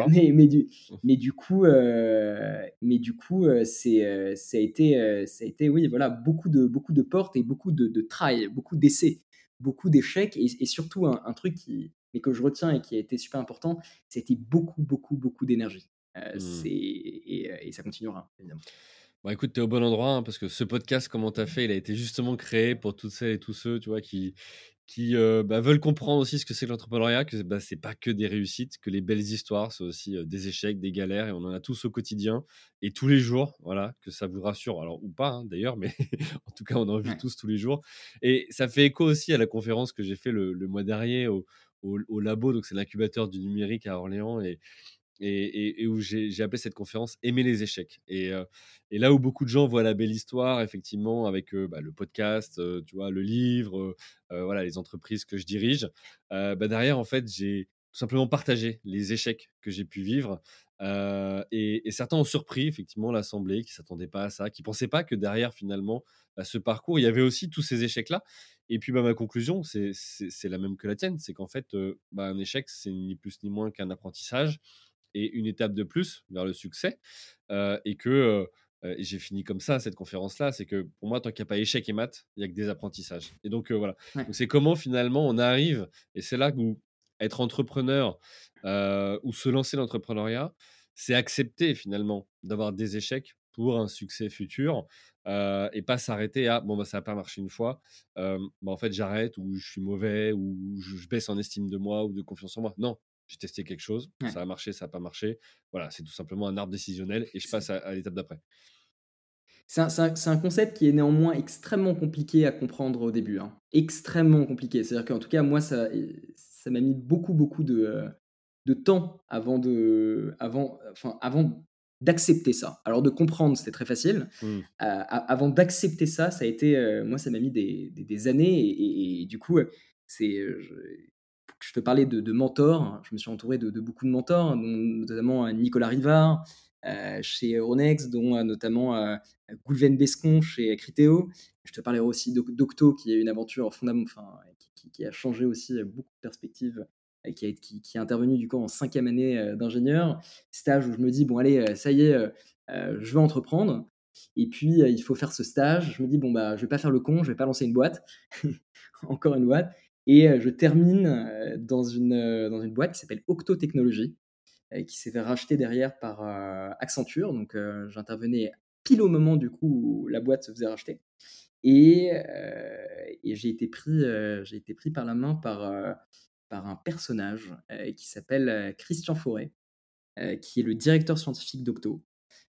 Mais, mais, du, mais du coup, mais du coup, c'est, ça a été, ça a été, oui, voilà, beaucoup de, beaucoup de portes et beaucoup de, de try, beaucoup d'essais, beaucoup d'échecs et, et surtout un, un truc qui, mais que je retiens et qui a été super important, c'était beaucoup, beaucoup, beaucoup d'énergie. Euh, c'est et, euh, et ça continuera évidemment. Bon, écoute, t'es au bon endroit hein, parce que ce podcast, comment t'as fait, il a été justement créé pour toutes celles et tous ceux, tu vois, qui, qui euh, bah, veulent comprendre aussi ce que c'est que l'entrepreneuriat, que bah, c'est pas que des réussites, que les belles histoires, c'est aussi euh, des échecs, des galères, et on en a tous au quotidien et tous les jours, voilà, que ça vous rassure, alors ou pas hein, d'ailleurs, mais (laughs) en tout cas, on en vit Ouais. tous tous les jours. Et ça fait écho aussi à la conférence que j'ai fait le, le mois dernier au, au, au labo, donc c'est l'incubateur du numérique à Orléans, et et, où j'ai appelé cette conférence Aimer les échecs. Et, euh, et là où beaucoup de gens voient la belle histoire, effectivement, avec euh, bah, le podcast, euh, tu vois, le livre, voilà, les entreprises que je dirige, bah, derrière, en fait, j'ai tout simplement partagé les échecs que j'ai pu vivre. Et, certains ont surpris, effectivement, l'Assemblée, qui ne s'attendaient pas à ça, qui ne pensaient pas que derrière, finalement, bah, ce parcours, il y avait aussi tous ces échecs-là. Et puis, bah, ma conclusion, c'est la même que la tienne, c'est qu'en fait, un échec, c'est ni plus ni moins qu'un apprentissage et une étape de plus vers le succès. Et que j'ai fini comme ça cette conférence-là, c'est que pour moi, tant qu'il n'y a pas échec et maths, il n'y a que des apprentissages. Et donc voilà. Ouais. C'est comment finalement on arrive, et c'est là où être entrepreneur ou se lancer dans l'entrepreneuriat, c'est accepter finalement d'avoir des échecs pour un succès futur euh, et pas s'arrêter à bon bah ça n'a pas marché une fois, euh, bah, en fait j'arrête ou je suis mauvais ou je baisse en estime de moi ou de confiance en moi. Non, j'ai testé quelque chose, Ouais. ça a marché, ça n'a pas marché. Voilà, c'est tout simplement un arbre décisionnel et je passe à, à l'étape d'après. C'est un, un- concept qui est néanmoins extrêmement compliqué à comprendre au début. hein. Extrêmement compliqué. C'est-à-dire qu'en tout cas, moi, ça ça m'a mis beaucoup, beaucoup de, euh, de temps avant de, avant, enfin, avant d'accepter ça. Alors de comprendre, c'était très facile. Hmm. Euh, avant d'accepter ça, ça a été, euh, moi, ça m'a mis des, des- des années. Et, et- et du coup, c'est, je, te parlais de, mentors. Je me suis entouré de, beaucoup de mentors, dont notamment euh, Nicolas Rivard euh, chez Euronext, dont euh, notamment euh, Goulven Bescon chez Criteo. Je te parlerai aussi d'Oc- d'Octo, qui est une aventure fondamentale, qui, a changé aussi beaucoup de perspectives, qui, a, qui, est intervenu du coup en cinquième année d'ingénieur. Stage où je me dis, bon allez, ça y est, je veux entreprendre. Et puis, il faut faire ce stage. Je me dis, bon, bah, je vais pas faire le con, je vais pas lancer une boîte. (laughs) Encore une boîte. Et euh, je termine euh, dans, une, euh, dans une boîte qui s'appelle Octo Technologies, qui s'est fait racheter derrière par Accenture. Donc, j'intervenais pile au moment du coup où la boîte se faisait racheter. Et, j'ai été, pris, été pris par la main par, par un personnage qui s'appelle Christian Forêt, qui est le directeur scientifique d'Octo.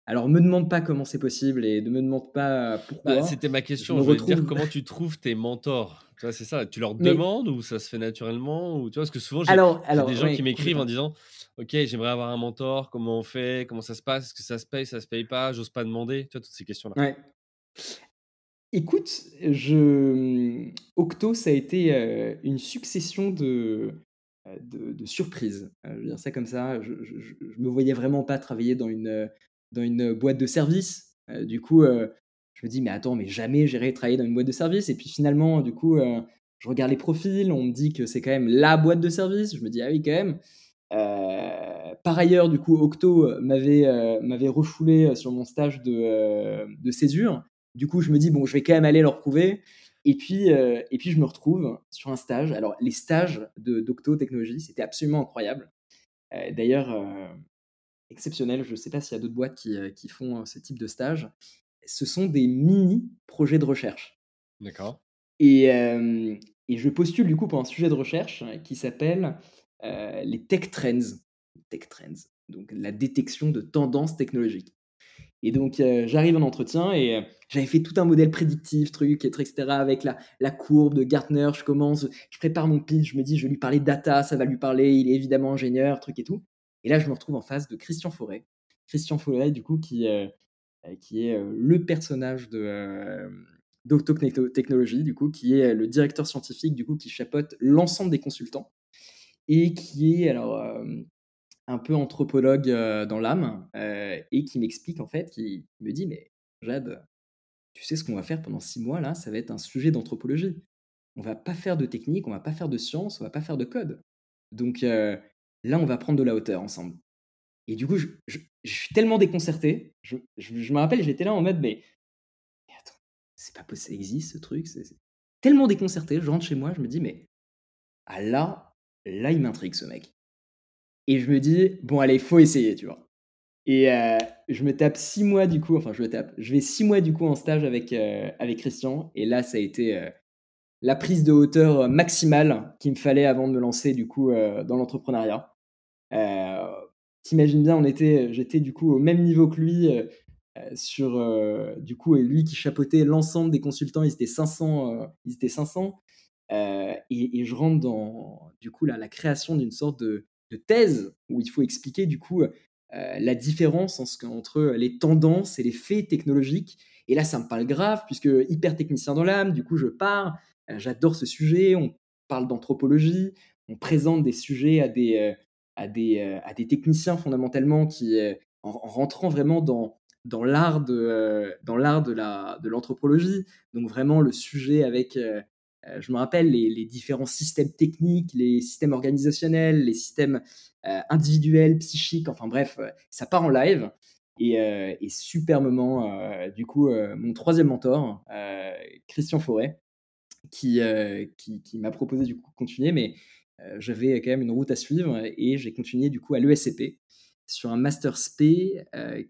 Alors, me demande pas comment c'est possible et ne me demande pas pourquoi. Bah, C'était ma question. Je, te dire comment tu trouves tes mentors. Tu vois, c'est ça. Tu leur Mais- demandes ou ça se fait naturellement ou tu vois parce que souvent j'ai des gens ouais, qui m'écrivent en disant OK, j'aimerais avoir un mentor. Comment on fait Comment ça se passe Est-ce que ça se paye Ça se paye pas J'ose pas demander. Tu vois toutes ces questions là. Ouais. Écoute, je... Octo, ça a été euh, une succession de, euh, de, de surprises. Euh, je veux dire ça comme ça. Je, je, je- je me voyais vraiment pas travailler dans une, euh, dans une boîte de service. Euh, du coup, euh, je me dis, mais attends, mais jamais j'irai travailler dans une boîte de service. Et puis finalement, du coup, euh, je regarde les profils, on me dit que c'est quand même la boîte de service. Je me dis, ah oui, quand même. Euh, par ailleurs, du coup, Octo euh, m'avait euh, refoulé euh, sur mon stage de, euh, de césure. Du coup, je me dis, bon, je vais quand même aller leur prouver. Et puis, euh, et puis je me retrouve sur un stage. Alors, les stages d'Octo Technologies, c'était absolument incroyable. Euh, D'ailleurs, euh, exceptionnel. Je ne sais pas s'il y a d'autres boîtes qui, euh, qui font euh, ce type de stage. Ce sont des mini-projets de recherche. D'accord. Et, euh, et je postule du coup pour un sujet de recherche qui s'appelle euh, les tech trends. Tech trends, donc la détection de tendances technologiques. Et donc euh, j'arrive en entretien et j'avais fait tout un modèle prédictif, truc, et etc. avec la, la courbe de Gartner. Je commence, je prépare mon pitch, je me dis je vais lui parler data, ça va lui parler, il est évidemment ingénieur, truc et tout. Et là je me retrouve en face de Christian Forêt. Christian Forêt, du coup, qui, euh, euh, qui est euh, le personnage de, d'Octo Techno- Technologies, du coup, qui est le directeur scientifique, du coup, qui chapeaute l'ensemble des consultants et qui est alors un peu anthropologue dans l'âme et qui m'explique en fait, qui me dit mais Jade, tu sais ce qu'on va faire pendant six mois là, ça va être un sujet d'anthropologie. on va pas faire de technique, on va pas faire de science, on va pas faire de code. Donc là, on va prendre de la hauteur ensemble. Et du coup, je, suis tellement déconcerté. Je, me rappelle, j'étais là en mode, mais, attends, c'est pas possible, ça existe ce truc. C'est tellement déconcerté. Je rentre chez moi, je me dis, mais ah là, là, il m'intrigue ce mec. Et je me dis, bon, allez, faut essayer, tu vois. Et je me tape six mois du coup, enfin je me tape, je vais six mois du coup en stage avec, avec Christian. Et là, ça a été la prise de hauteur maximale qu'il me fallait avant de me lancer du coup dans l'entrepreneuriat. T'imagines bien, on était, j'étais du coup au même niveau que lui sur du coup et lui qui chapeautait l'ensemble des consultants, ils étaient 500, ils étaient 500. Et, je rentre dans du coup la création d'une sorte de, thèse où il faut expliquer du coup euh, la différence entre les tendances et les faits technologiques. Et là, ça me parle grave, puisque hyper technicien dans l'âme, du coup, je pars, euh, j'adore ce sujet, on parle d'anthropologie, on présente des sujets à des, euh, à des, à des techniciens fondamentalement qui, en, rentrant vraiment dans, dans l'art de, dans l'art de, la, de l'anthropologie, donc vraiment le sujet avec je me rappelle les, différents systèmes techniques, les systèmes organisationnels, les systèmes individuels, psychiques, enfin bref, ça part en live. Et, superbement, du coup, mon troisième mentor, Christian Forêt, qui, qui, qui m'a proposé du coup de continuer, mais j'avais quand même une route à suivre et j'ai continué du coup à l'ESCP sur un master SP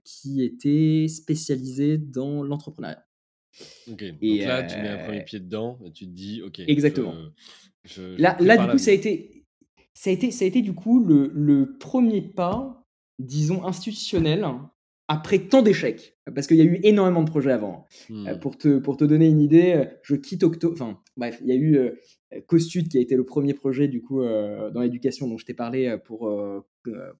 qui était spécialisé dans l'entrepreneuriat. Ok, donc là, tu mets un premier pied dedans et tu te dis, ok. Exactement. là, là, du coup, ça a, été, ça, a été, ça a été du coup le, le premier pas, disons, institutionnel après tant d'échecs, parce qu'il y a eu énormément de projets avant. Mmh. pour, te, pour te donner une idée, je quitte Octo. Enfin, bref, il y a eu Costud qui a été le premier projet du coup dans l'éducation dont je t'ai parlé pour,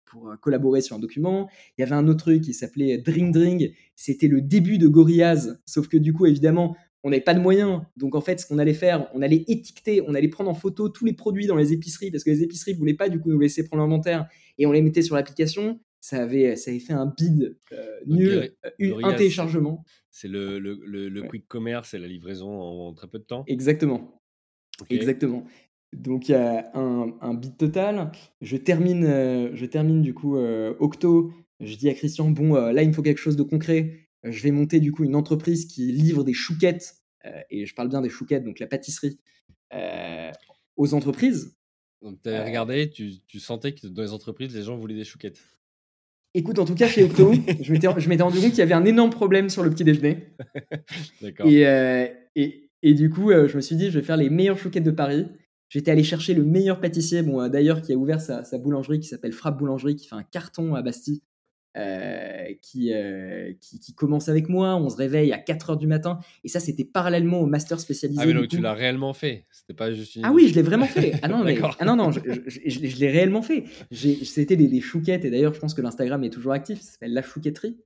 pour collaborer sur un document. Il y avait un autre truc qui s'appelait Drink Drink. C'était le début de Gorillaz, sauf que du coup, évidemment, on n'avait pas de moyens. Donc en fait, ce qu'on allait faire, on allait étiqueter, on allait prendre en photo tous les produits dans les épiceries parce que les épiceries ne voulaient pas du coup nous laisser prendre l'inventaire et on les mettait sur l'application ça avait, ça avait fait un bid euh, nul, euh, un téléchargement. C'est le, le, le, quick commerce et la livraison en, très peu de temps Exactement. Exactement. Donc il y a un, un bid total. Je termine, euh, je termine du coup Octo. Je dis à Christian, bon, là il me faut quelque chose de concret. Je vais monter du coup une entreprise qui livre des chouquettes, et je parle bien des chouquettes, donc la pâtisserie, aux entreprises. Donc tu avais regardé, tu, tu sentais que dans les entreprises, les gens voulaient des chouquettes. Écoute, en tout cas, chez Octo, (laughs) je m'étais rendu compte qu'il y avait un énorme problème sur le petit déjeuner. (laughs) D'accord. Et, euh, et, et, du coup, euh, je me suis dit, je vais faire les meilleures chouquettes de Paris. J'étais allé chercher le meilleur pâtissier, bon, euh, d'ailleurs, qui a ouvert sa, sa boulangerie qui s'appelle Frappe Boulangerie, qui fait un carton à Bastille. Euh, qui, euh, qui, qui, commence avec moi. On se réveille à 4 heures du matin. Et ça, c'était parallèlement au master spécialisé. Ah, mais donc tu l'as réellement fait C'était pas juste une... Ah oui, je l'ai vraiment fait. Ah (laughs) non, mais, ah non, non, je, je, l'ai réellement fait. C'était des, des, chouquettes. Et d'ailleurs, je pense que l'Instagram est toujours actif. Ça s'appelle La Chouquetterie.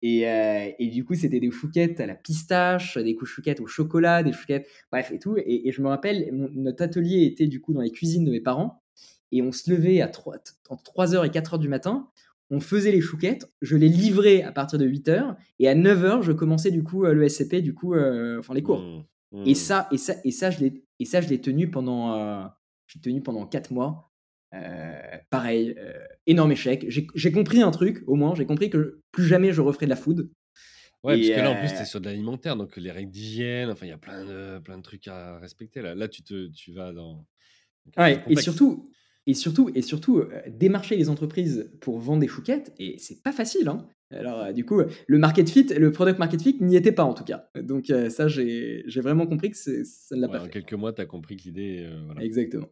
Et, euh, et, du coup, c'était des chouquettes à la pistache, des chouquettes au chocolat, des chouquettes, bref, et tout. Et, je me rappelle, notre atelier était du coup dans les cuisines de mes parents. Et on se levait à 3, entre 3h et 4h du matin on faisait les chouquettes, je les livrais à partir de 8h, et à 9h, je commençais du coup euh, le SCP, du coup, euh, enfin les cours. Mmh, et mmh. ça, et ça, et ça, je l'ai, et ça, je l'ai tenu pendant, euh, j'ai tenu pendant 4 mois. pareil, énorme échec. J'ai, compris un truc, au moins, j'ai compris que plus jamais je referai de la food. Ouais, parce que là, en plus, tu es sur de l'alimentaire, donc les règles d'hygiène, enfin, il y a plein de, plein de trucs à respecter. Là, là tu, te, tu vas dans. Ouais, et surtout, et surtout, et surtout euh, démarcher les entreprises pour vendre des chouquettes, et c'est pas facile. Hein. Alors, euh, du coup, le market fit, le product market fit n'y était pas en tout cas. Donc, euh, ça, j'ai vraiment compris que ça ne l'a pas fait. En quelques mois, tu as compris que l'idée. Exactement.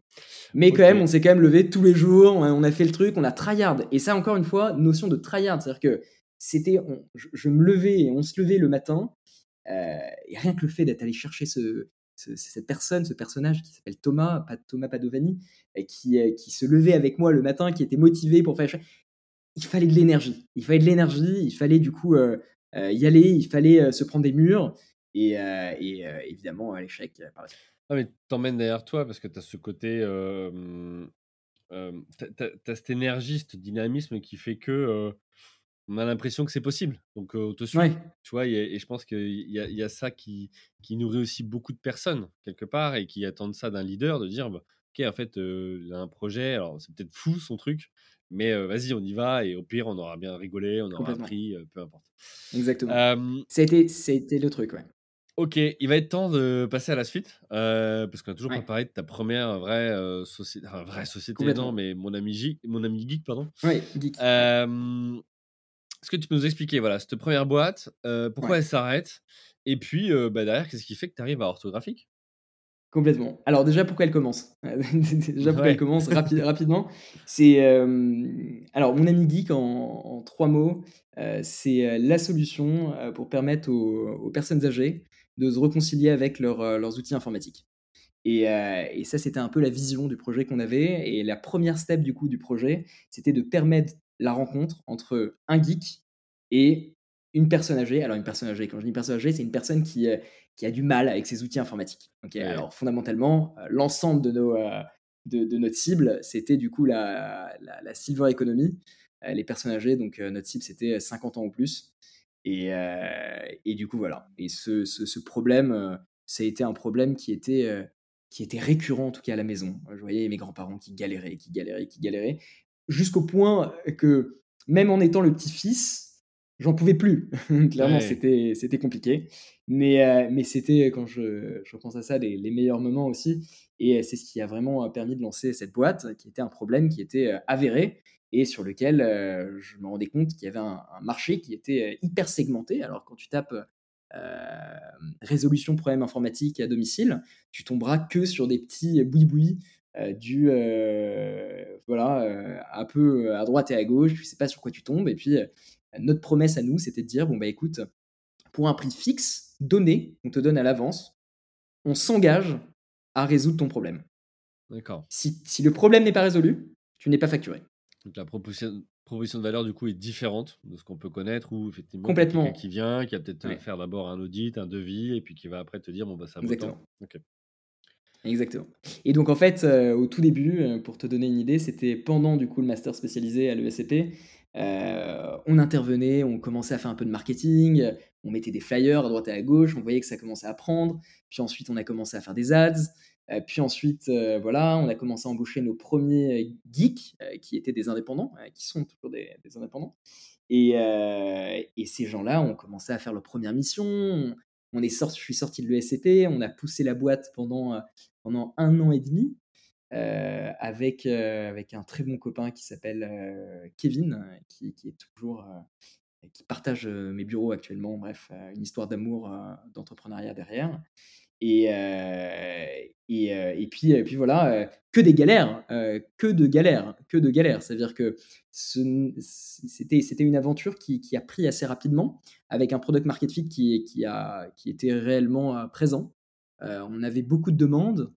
Mais quand même, on s'est quand même levé tous les jours, on a fait le truc, on a tryhard. Et ça, encore une fois, notion de tryhard. C'est-à-dire que c'était. Je, me levais et on se levait le matin. et rien que le fait d'être allé chercher ce, cette personne, ce personnage qui s'appelle Thomas, Thomas Padovani, qui, qui se levait avec moi le matin, qui était motivé pour faire. Il fallait de l'énergie. Il fallait de l'énergie. Il fallait du coup euh, euh, y aller. Il fallait euh, se prendre des murs. Et, et évidemment, l'échec. Ah, mais t'emmènes derrière toi parce que tu as ce côté. tu cette énergie, ce dynamisme qui fait que on a l'impression que c'est possible. Donc, on te. Tu vois, et, je pense qu'il y, y, a ça qui, qui nourrit aussi beaucoup de personnes, quelque part, et qui attendent ça d'un leader, de dire, bah, OK, en fait, il a un projet, alors c'est peut-être fou son truc, mais vas-y, on y va, et au pire, on aura bien rigolé, on aura appris, peu importe. Exactement. C'était c'était le truc, ouais. Ok, il va être temps de passer à la suite, parce qu'on a toujours pas parlé de ta première vraie, société, enfin, vraie société, non, mais mon ami, geek, mon ami geek, pardon. Oui, geek. Est-ce que tu peux nous expliquer, voilà, cette première boîte, pourquoi elle s'arrête Et puis, bah, derrière, qu'est-ce qui fait que tu arrives à orthographique? Complètement. Alors déjà, pourquoi elle commence? (laughs) Déjà, pourquoi elle commence rapidement? C'est alors mon ami geek en, trois mots, c'est la solution pour permettre aux, personnes âgées de se réconcilier avec leurs outils informatiques. Et, et ça, c'était un peu la vision du projet qu'on avait. Et la première step du coup du projet, c'était de permettre la rencontre entre un geek et une personne âgée. Alors, une personne âgée, quand je dis personne âgée, c'est une personne qui, euh, qui a du mal avec ses outils informatiques. Alors, fondamentalement, euh, l'ensemble de, nos, euh, de, notre cible, c'était du coup la, la, silver economy. les personnes âgées, donc notre cible, c'était 50 ans ou plus. Et, et du coup, voilà. Et ce, ce, problème, ça a été un problème qui était, qui était récurrent, en tout cas à la maison. Je voyais mes grands-parents qui galéraient, qui galéraient, qui galéraient jusqu'au point que même en étant le petit-fils, j'en pouvais plus. (laughs) Clairement, c'était, c'était compliqué. Mais, euh, mais c'était, quand je, je repense à ça, les, les, meilleurs moments aussi. Et c'est ce qui a vraiment permis de lancer cette boîte, qui était un problème qui était euh, avéré et sur lequel euh, je me rendais compte qu'il y avait un, marché qui était hyper segmenté. Alors, quand tu tapes résolution problème informatique à domicile, tu tomberas que sur des petits boui-boui euh, du euh, voilà euh, un peu à droite et à gauche, tu sais pas sur quoi tu tombes. Et puis notre promesse à nous, c'était de dire bon bah écoute, pour un prix fixe donné, on te donne à l'avance, on s'engage à résoudre ton problème. D'accord. Si, si, le problème n'est pas résolu, tu n'es pas facturé. Donc la proposition, proposition de valeur du coup est différente de ce qu'on peut connaître ou effectivement complètement quelqu'un qui vient qui va peut-être faire d'abord un audit un devis et puis qui va après te dire bon bah ça vaut Exactement. Exactement. Et donc en fait, euh, au tout début, euh, pour te donner une idée, c'était pendant du coup le master spécialisé à l'ESCP. Euh, on intervenait, on commençait à faire un peu de marketing, on mettait des flyers à droite et à gauche, on voyait que ça commençait à prendre. Puis ensuite, on a commencé à faire des ads. puis ensuite, voilà, on a commencé à embaucher nos premiers geeks, qui étaient des indépendants, qui sont toujours des, indépendants. Et, et ces gens-là ont commencé à faire leur première mission. On est sorti, je suis sorti de l'ESCP, on a poussé la boîte pendant pendant un an et demi euh, avec, euh, avec un très bon copain qui s'appelle euh, Kevin, qui, qui, est toujours qui partage mes bureaux actuellement. Bref, une histoire d'amour, d'entrepreneuriat derrière. Et, et, et, puis, et puis voilà, que des galères, que de galères, que de galères. C'est-à-dire que c'était, c'était une aventure qui, qui, a pris assez rapidement, avec un product market fit qui, qui, a, qui était réellement présent. Euh, on avait beaucoup de demandes.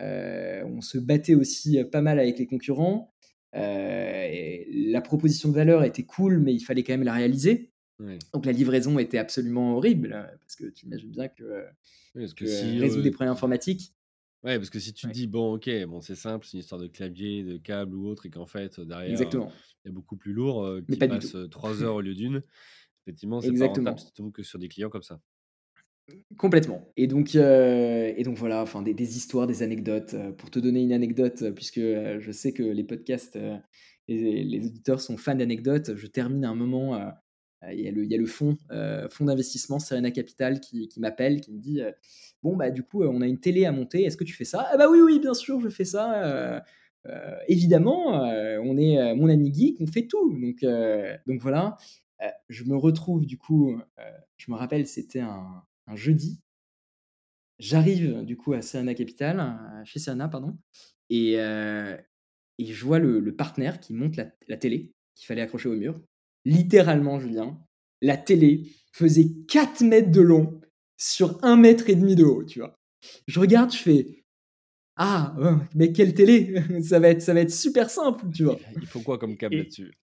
Euh, on se battait aussi pas mal avec les concurrents. Euh, la proposition de valeur était cool, mais il fallait quand même la réaliser. Donc la livraison était absolument horrible, parce que tu imagines bien que, résoudre des problèmes informatiques. Ouais, parce que si tu te dis, bon, ok, bon, c'est simple, c'est une histoire de clavier, de câble ou autre, et qu'en fait, derrière, Exactement. il y a beaucoup plus lourd, qui passe trois (laughs) heures au lieu d'une, effectivement, c'est pas rentable, surtout que sur des clients comme ça. Complètement. Et donc, euh, et donc voilà, enfin des, histoires, des anecdotes. Euh, pour te donner une anecdote, euh, puisque je sais que les podcasts, les, les, auditeurs sont fans d'anecdotes, je termine à un moment. Il y, a le, il y a le fonds, fonds d'investissement Serena Capital qui, m'appelle, qui me dit Bon, bah, du coup, on a une télé à monter, est-ce que tu fais ça? Ah, bah oui, oui, bien sûr, je fais ça. évidemment, on est mon ami geek, on fait tout. Donc, donc voilà, je me retrouve, du coup, je me rappelle, c'était un, jeudi. J'arrive du coup à Serena Capital, chez Serena, pardon, et, et je vois le, partenaire qui monte la, télé qu'il fallait accrocher au mur. Littéralement, Julien, la télé faisait 4 mètres de long sur 1 mètre et demi de haut, tu vois. Je regarde, je fais ah, mais quelle télé (laughs) Ça va être, ça va être super simple, tu vois. Il faut quoi comme câble là-dessus?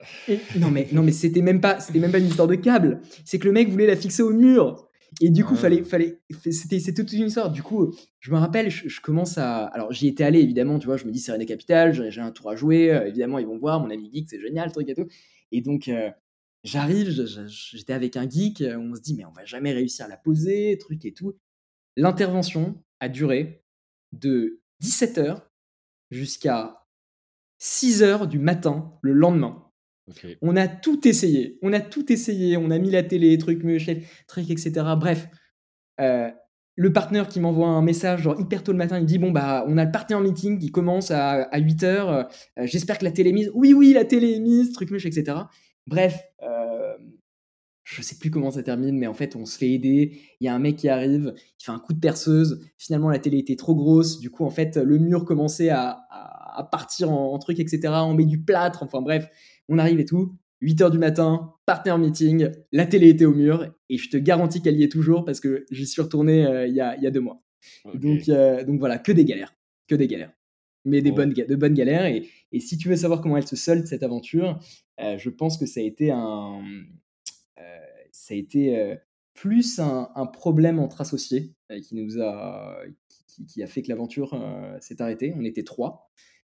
Non mais, non mais c'était même pas, même pas une histoire de câble. C'est que le mec voulait la fixer au mur. Et du coup, ah. fallait, fallait, c'était, c'était toute une histoire. Du coup, je me rappelle, je, commence à, alors j'y étais allé évidemment, tu vois, je me dis c'est René Capital, j'ai, un tour à jouer, euh, évidemment ils vont voir, mon ami geek, c'est génial, truc et tout. Et donc, euh, J'arrive, j'étais avec un geek, on se dit: «Mais on va jamais réussir à la poser, truc et tout». L'intervention a duré de 17:00 jusqu'à 6:00 du matin le lendemain. On a tout essayé, on a tout essayé, on a mis la télé, truc, truc, etc. Bref, euh, le partenaire qui m'envoie un message genre hyper tôt le matin, il dit bon bah on a le partenaire meeting qui commence à, 8h, euh, j'espère que la télé est mise. Oui oui la télé est mise, truc etc. Bref, euh, je sais plus comment ça termine, mais en fait on se fait aider. Il y a un mec qui arrive, il fait un coup de perceuse. Finalement la télé était trop grosse, du coup en fait le mur commençait à, partir en, en, truc etc. On met du plâtre, enfin bref, on arrive et tout. 8h du matin, partner meeting, la télé était au mur et je te garantis qu'elle y est toujours parce que j'y suis retourné euh, il y, a, deux mois. Donc, euh, donc voilà, que des galères, que des galères. Mais des bonnes, de bonnes galères. Et, si tu veux savoir comment elle se solde, cette aventure, euh, je pense que ça a été un. ça a été plus un, problème entre associés qui nous a. qui a fait que l'aventure s'est arrêtée. On était trois.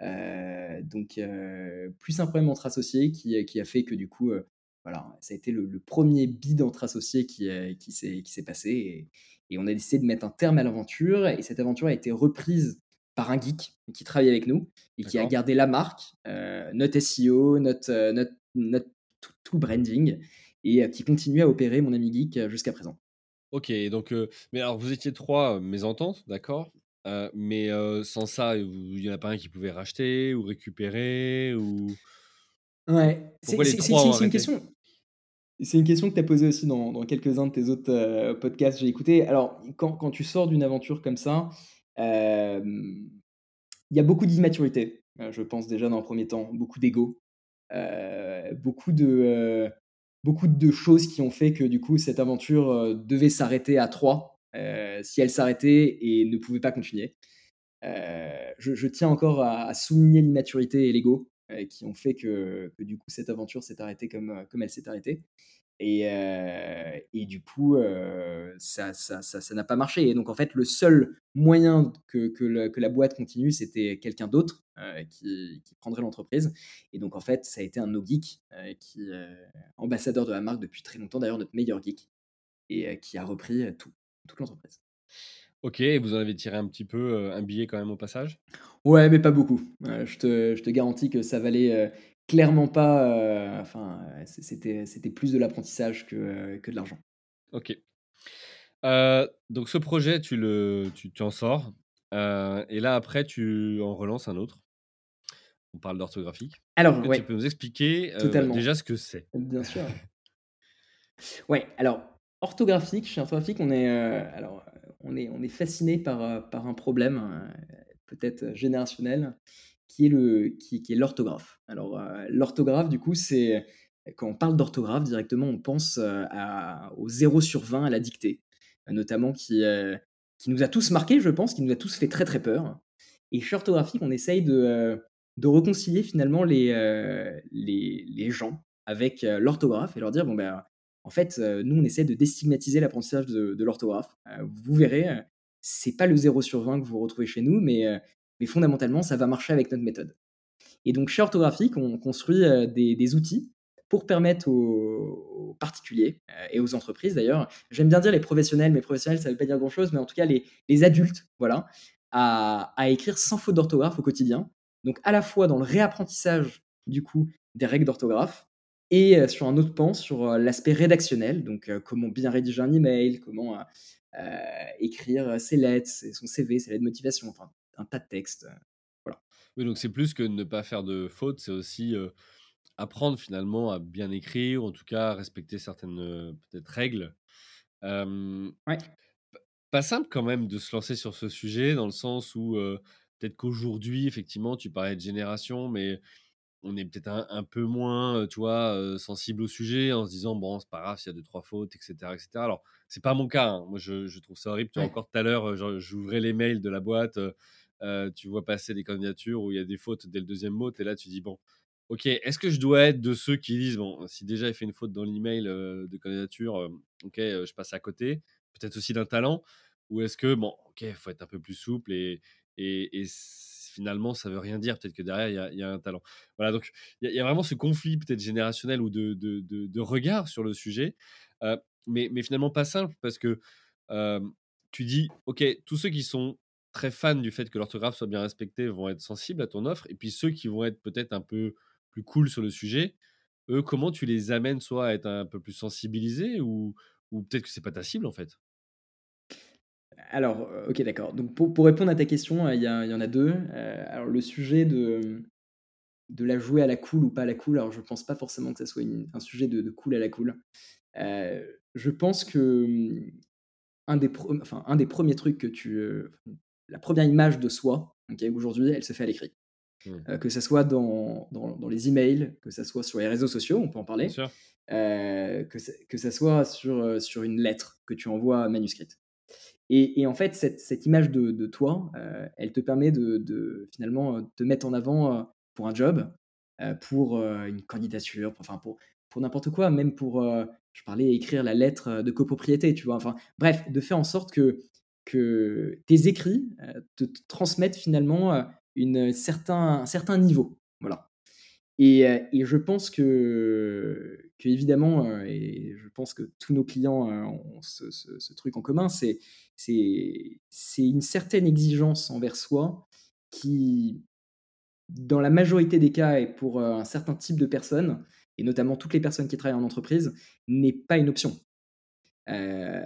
Euh, donc, euh, plus un problème entre associés qui, qui, a fait que du coup, euh, voilà, ça a été le, premier bid entre associés qui, qui s'est passé. Et, et, on a décidé de mettre un terme à l'aventure. Et cette aventure a été reprise par un geek qui travaille avec nous et qui a gardé la marque, notre SEO, notre, notre, notre tout, branding et qui continue à opérer mon ami geek jusqu'à présent. Ok, donc, mais alors vous étiez trois mésententes, d'accord euh, mais sans ça, il y en a pas un qui pouvait racheter ou récupérer ou Ouais, c'est une question c'est une question que tu as posée aussi dans dans quelques-uns de tes autres, podcasts, j'ai écouté. Alors quand quand tu sors d'une aventure comme ça, il y a beaucoup d'immaturité, je pense déjà dans un premier temps, beaucoup d'ego, beaucoup de, beaucoup de choses qui ont fait que du coup cette aventure, devait s'arrêter à trois. Euh, si elle s'arrêtait et ne pouvait pas continuer. Euh, je, tiens encore à, souligner l'immaturité et l'ego euh, qui ont fait que, du coup cette aventure s'est arrêtée comme, comme elle s'est arrêtée. Et, et, du coup, ça n'a ça, ça, n'a pas marché. Et donc, en fait, le seul moyen que, que, que la boîte continue, c'était quelqu'un d'autre qui, qui, prendrait l'entreprise. Et donc, en fait, ça a été un no geek qui ambassadeur de la marque depuis très longtemps, d'ailleurs, notre meilleur geek, et qui a repris tout toute l'entreprise. Ok, et vous en avez tiré un petit peu un billet quand même au passage? Ouais, mais pas beaucoup. je, te, je, te, garantis que ça valait clairement pas. enfin, c'était, c'était plus de l'apprentissage que, que de l'argent. Ok. donc ce projet, tu, le, tu, tu en sors. et là, après, tu en relances un autre. On parle d'orthographique. Alors, ouais. Tu peux nous expliquer déjà ce que c'est? Bien (laughs) sûr. ouais, alors orthographique, chez orthographique, on est, euh, alors, on est, on est fasciné par, euh, par un problème, euh, peut-être générationnel, qui est, le, qui, qui est l'orthographe. Alors, l'orthographe, du coup, c'est quand on parle d'orthographe, directement, on pense à, au 0 sur 20 à la dictée, notamment qui, qui nous a tous marqué, je pense, qui nous a tous fait très très peur. Et chez orthographique, on essaye de, de réconcilier finalement les, les, les gens avec l'orthographe et leur dire bon ben en fait, euh, nous, on essaie de déstigmatiser l'apprentissage de, l'orthographe. Euh, vous verrez, euh, c'est pas le 0 sur 20 que vous retrouvez chez nous, mais, mais fondamentalement, ça va marcher avec notre méthode. Et donc, chez Orthographique, on construit des, outils pour permettre aux, particuliers et aux entreprises d'ailleurs, j'aime bien dire les professionnels, mais professionnels, ça ne veut pas dire grand-chose, mais en tout cas les, adultes, voilà, à, écrire sans faute d'orthographe au quotidien. Donc à la fois dans le réapprentissage du coup des règles d'orthographe, et sur un autre pan, sur l'aspect rédactionnel, donc comment bien rédiger un email, comment écrire ses lettres, son CV, ses lettres de motivation, enfin un tas de textes. voilà. Oui, donc c'est plus que ne pas faire de fautes, c'est aussi apprendre finalement à bien écrire, ou en tout cas respecter certaines peut-être règles. ouais. Pas simple quand même de se lancer sur ce sujet, dans le sens où peut-être qu'aujourd'hui, effectivement, tu parlais de génération, mais on est peut-être un, peu moins, tu vois, sensible au sujet en se disant bon, c'est pas grave s'il y a deux trois fautes, etc., etc. Alors c'est pas mon cas. Hein. Moi, je, trouve ça horrible. Tu vois, encore tout à l'heure, j'ouvrais les mails de la boîte, tu vois passer des candidatures où il y a des fautes dès le deuxième mot. Et là, tu dis bon, ok, est-ce que je dois être de ceux qui disent bon, si déjà il fait une faute dans l'email de candidature, ok, je passe à côté. Peut-être aussi d'un talent. Ou est-ce que bon, ok, faut être un peu plus souple et, et, finalement, ça veut rien dire. Peut-être que derrière, il y, a un talent. Voilà, donc il y, a vraiment ce conflit peut-être générationnel ou de, de, regard sur le sujet, mais, mais finalement pas simple parce que tu dis, OK, tous ceux qui sont très fans du fait que l'orthographe soit bien respectée vont être sensibles à ton offre, et puis ceux qui vont être peut-être un peu plus cool sur le sujet, eux, comment tu les amènes soit à être un peu plus sensibilisés ou, ou peut-être que c'est pas ta cible en fait? Alors, ok, d'accord. Donc, pour, répondre à ta question, il y, en a deux. alors, le sujet de, de la jouer à la cool ou pas à la cool, alors je pense pas forcément que ça soit un sujet de, cool à la cool. je pense que un des, enfin, un des premiers trucs que tu. La première image de soi, aujourd'hui, elle se fait à l'écrit. Mmh. que ce soit dans, dans, les emails, que ce soit sur les réseaux sociaux, on peut en parler, que, ça, que ça soit sur, sur une lettre que tu envoies manuscrite. Et, en fait, cette, image de, toi, elle te permet de, finalement te mettre en avant pour un job, pour une candidature, pour, enfin pour, pour n'importe quoi, même pour, je parlais, écrire la lettre de copropriété, tu vois. Enfin, bref, de faire en sorte que, que tes écrits te, transmettent finalement une certain, un certain niveau. Voilà. Et, et, je pense que, que évidemment, et je pense que tous nos clients ont ce, ce truc en commun, c'est une certaine exigence envers soi qui, dans la majorité des cas et pour un certain type de personnes, et notamment toutes les personnes qui travaillent en entreprise, n'est pas une option.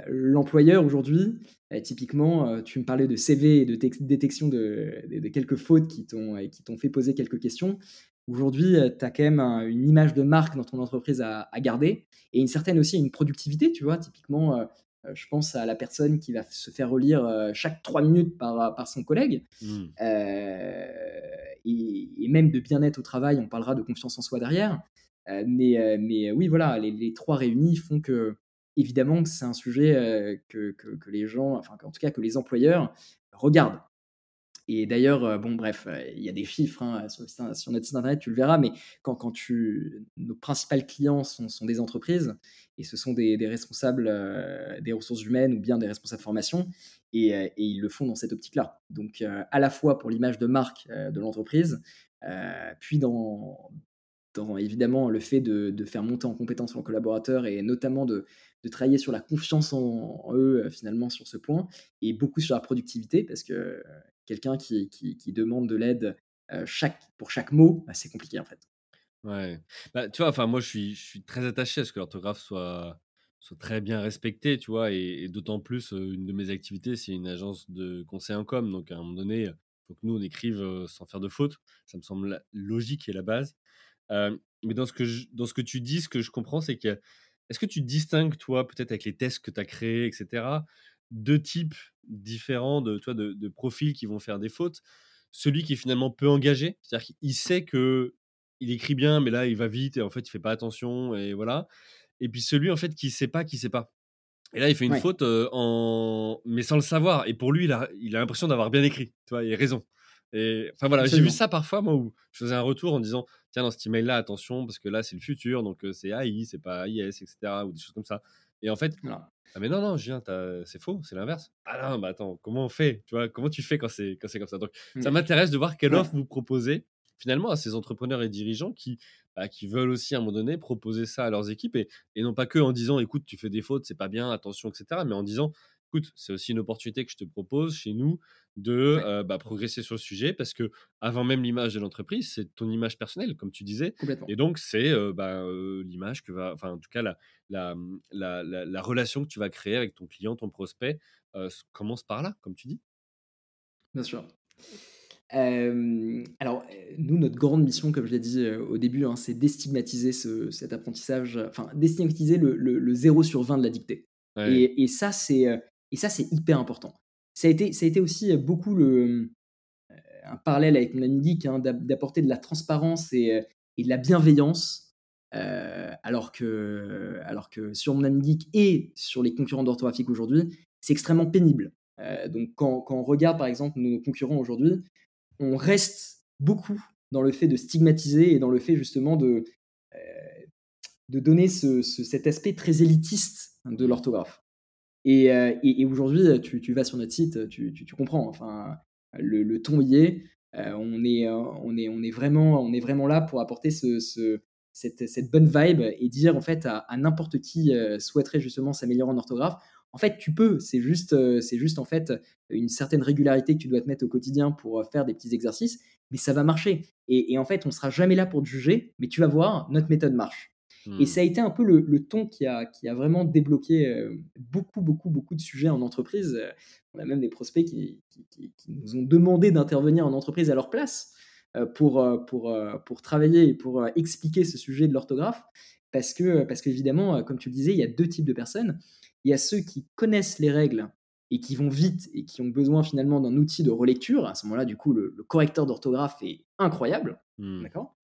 L'employeur aujourd'hui, typiquement, tu me parlais de CV et de détection de, quelques fautes qui t'ont fait poser quelques questions. Aujourd'hui, tu as quand même une image de marque dans ton entreprise à, à, garder et une certaine aussi une productivité, tu vois. Typiquement, euh, je pense à la personne qui va se faire relire euh, chaque trois minutes par, par son collègue. Mmh. Euh, et, même de bien-être au travail, on parlera de confiance en soi derrière. mais, mais oui, voilà, les, trois réunis font que, évidemment, c'est un sujet que, que, que, les gens, enfin, en tout cas, que les employeurs regardent. Et d'ailleurs, bon, bref, il y a des chiffres hein, sur, notre site internet, tu le verras, mais quand, quand tu, nos principaux clients sont, sont, des entreprises et ce sont des, responsables euh, des ressources humaines ou bien des responsables de formation, et, ils le font dans cette optique-là. Donc, à la fois pour l'image de marque de l'entreprise, puis dans, évidemment le fait de, de, faire monter en compétence leurs collaborateurs et notamment de, de travailler sur la confiance en, eux finalement sur ce point et beaucoup sur la productivité parce que quelqu'un qui, qui, demande de l'aide chaque, pour chaque mot, bah, c'est compliqué en fait. Ouais. Bah, tu vois, moi, je suis, je suis très attaché à ce que l'orthographe soit, soit très bien respectée, tu vois, et, d'autant plus, une de mes activités, c'est une agence de conseil en com. Donc, à un moment donné, il faut que nous, on écrive sans faire de faute. Ça me semble logique et la base. Mais dans ce, que dans ce que tu dis, ce que je comprends, c'est que est-ce que tu distingues, toi, peut-être avec les tests que tu as créés, etc., deux types différents de, toi, de, profils qui vont faire des fautes? Celui qui est finalement peu engagé, c'est-à-dire qu'il sait que il écrit bien, mais là il va vite et en fait il fait pas attention et voilà. Et puis celui en fait qui sait pas, qui sait pas. Et là il fait une faute en, mais sans le savoir. Et pour lui il a, il a l'impression d'avoir bien écrit, tu vois, il a raison. Et enfin voilà, j'ai vu ça parfois moi où je faisais un retour en disant tiens dans cet email là attention parce que là c'est le futur donc c'est AI, c'est pas IS, etc. ou des choses comme ça. Et en fait, ah mais non, non, Julien, c'est faux, c'est l'inverse. Ah non, bah attends, comment on fait Tu vois, comment tu fais quand c'est quand c'est comme ça? Donc, ça mmh. m'intéresse de voir quelle offre vous proposez finalement à ces entrepreneurs et dirigeants qui bah, qui veulent aussi à un moment donné proposer ça à leurs équipes et, et non pas que en disant écoute, tu fais des fautes, c'est pas bien, attention, etc. Mais en disant écoute, c'est aussi une opportunité que je te propose chez nous de bah, progresser sur le sujet parce que avant même l'image de l'entreprise, c'est ton image personnelle, comme tu disais. Et donc, c'est bah, l'image que va, enfin, en tout cas, la, la, la, la, relation que tu vas créer avec ton client, ton prospect, commence par là, comme tu dis. Bien sûr. alors, nous, notre grande mission, comme je l'ai dit au début, hein, c'est déstigmatiser ce, cet apprentissage, enfin, déstigmatiser le, le, 0 sur 20 de la dictée. Et, et, ça, c'est et ça, c'est hyper important. Ça a, été, ça a été aussi beaucoup le, un parallèle avec mon ami Geek, d'apporter de la transparence et, et de la bienveillance, euh, alors, que, alors que sur mon ami Geek et sur les concurrents d'orthographique aujourd'hui, c'est extrêmement pénible. Euh, donc quand, quand, on regarde par exemple nos concurrents aujourd'hui, on reste beaucoup dans le fait de stigmatiser et dans le fait justement de, euh, de donner ce, cet aspect très élitiste de l'orthographe. Et, aujourd'hui, tu, vas sur notre site, tu, comprends. Enfin, le, ton y est. on, est, on, est, on, est vraiment, on est vraiment là pour apporter ce, cette, cette, bonne vibe et dire en fait à, n'importe qui souhaiterait justement s'améliorer en orthographe, en fait, tu peux. C'est juste, c'est juste en fait une certaine régularité que tu dois te mettre au quotidien pour faire des petits exercices, mais ça va marcher. Et, et en fait, on sera jamais là pour te juger, mais tu vas voir, notre méthode marche. Et ça a hmm. été un peu le, ton qui a, qui a vraiment débloqué euh, beaucoup, beaucoup, beaucoup de sujets en entreprise. On a même des prospects qui, qui, nous ont demandé d'intervenir en entreprise à leur place euh, pour, euh, pour, pour travailler et pour expliquer ce sujet de l'orthographe. Parce que, parce qu'évidemment, comme tu le disais, il y a deux types de personnes. Il y a ceux qui connaissent les règles et qui vont vite et qui ont besoin finalement d'un outil de relecture. À ce moment-là, du coup, le, correcteur d'orthographe est incroyable. Hmm. D'accord?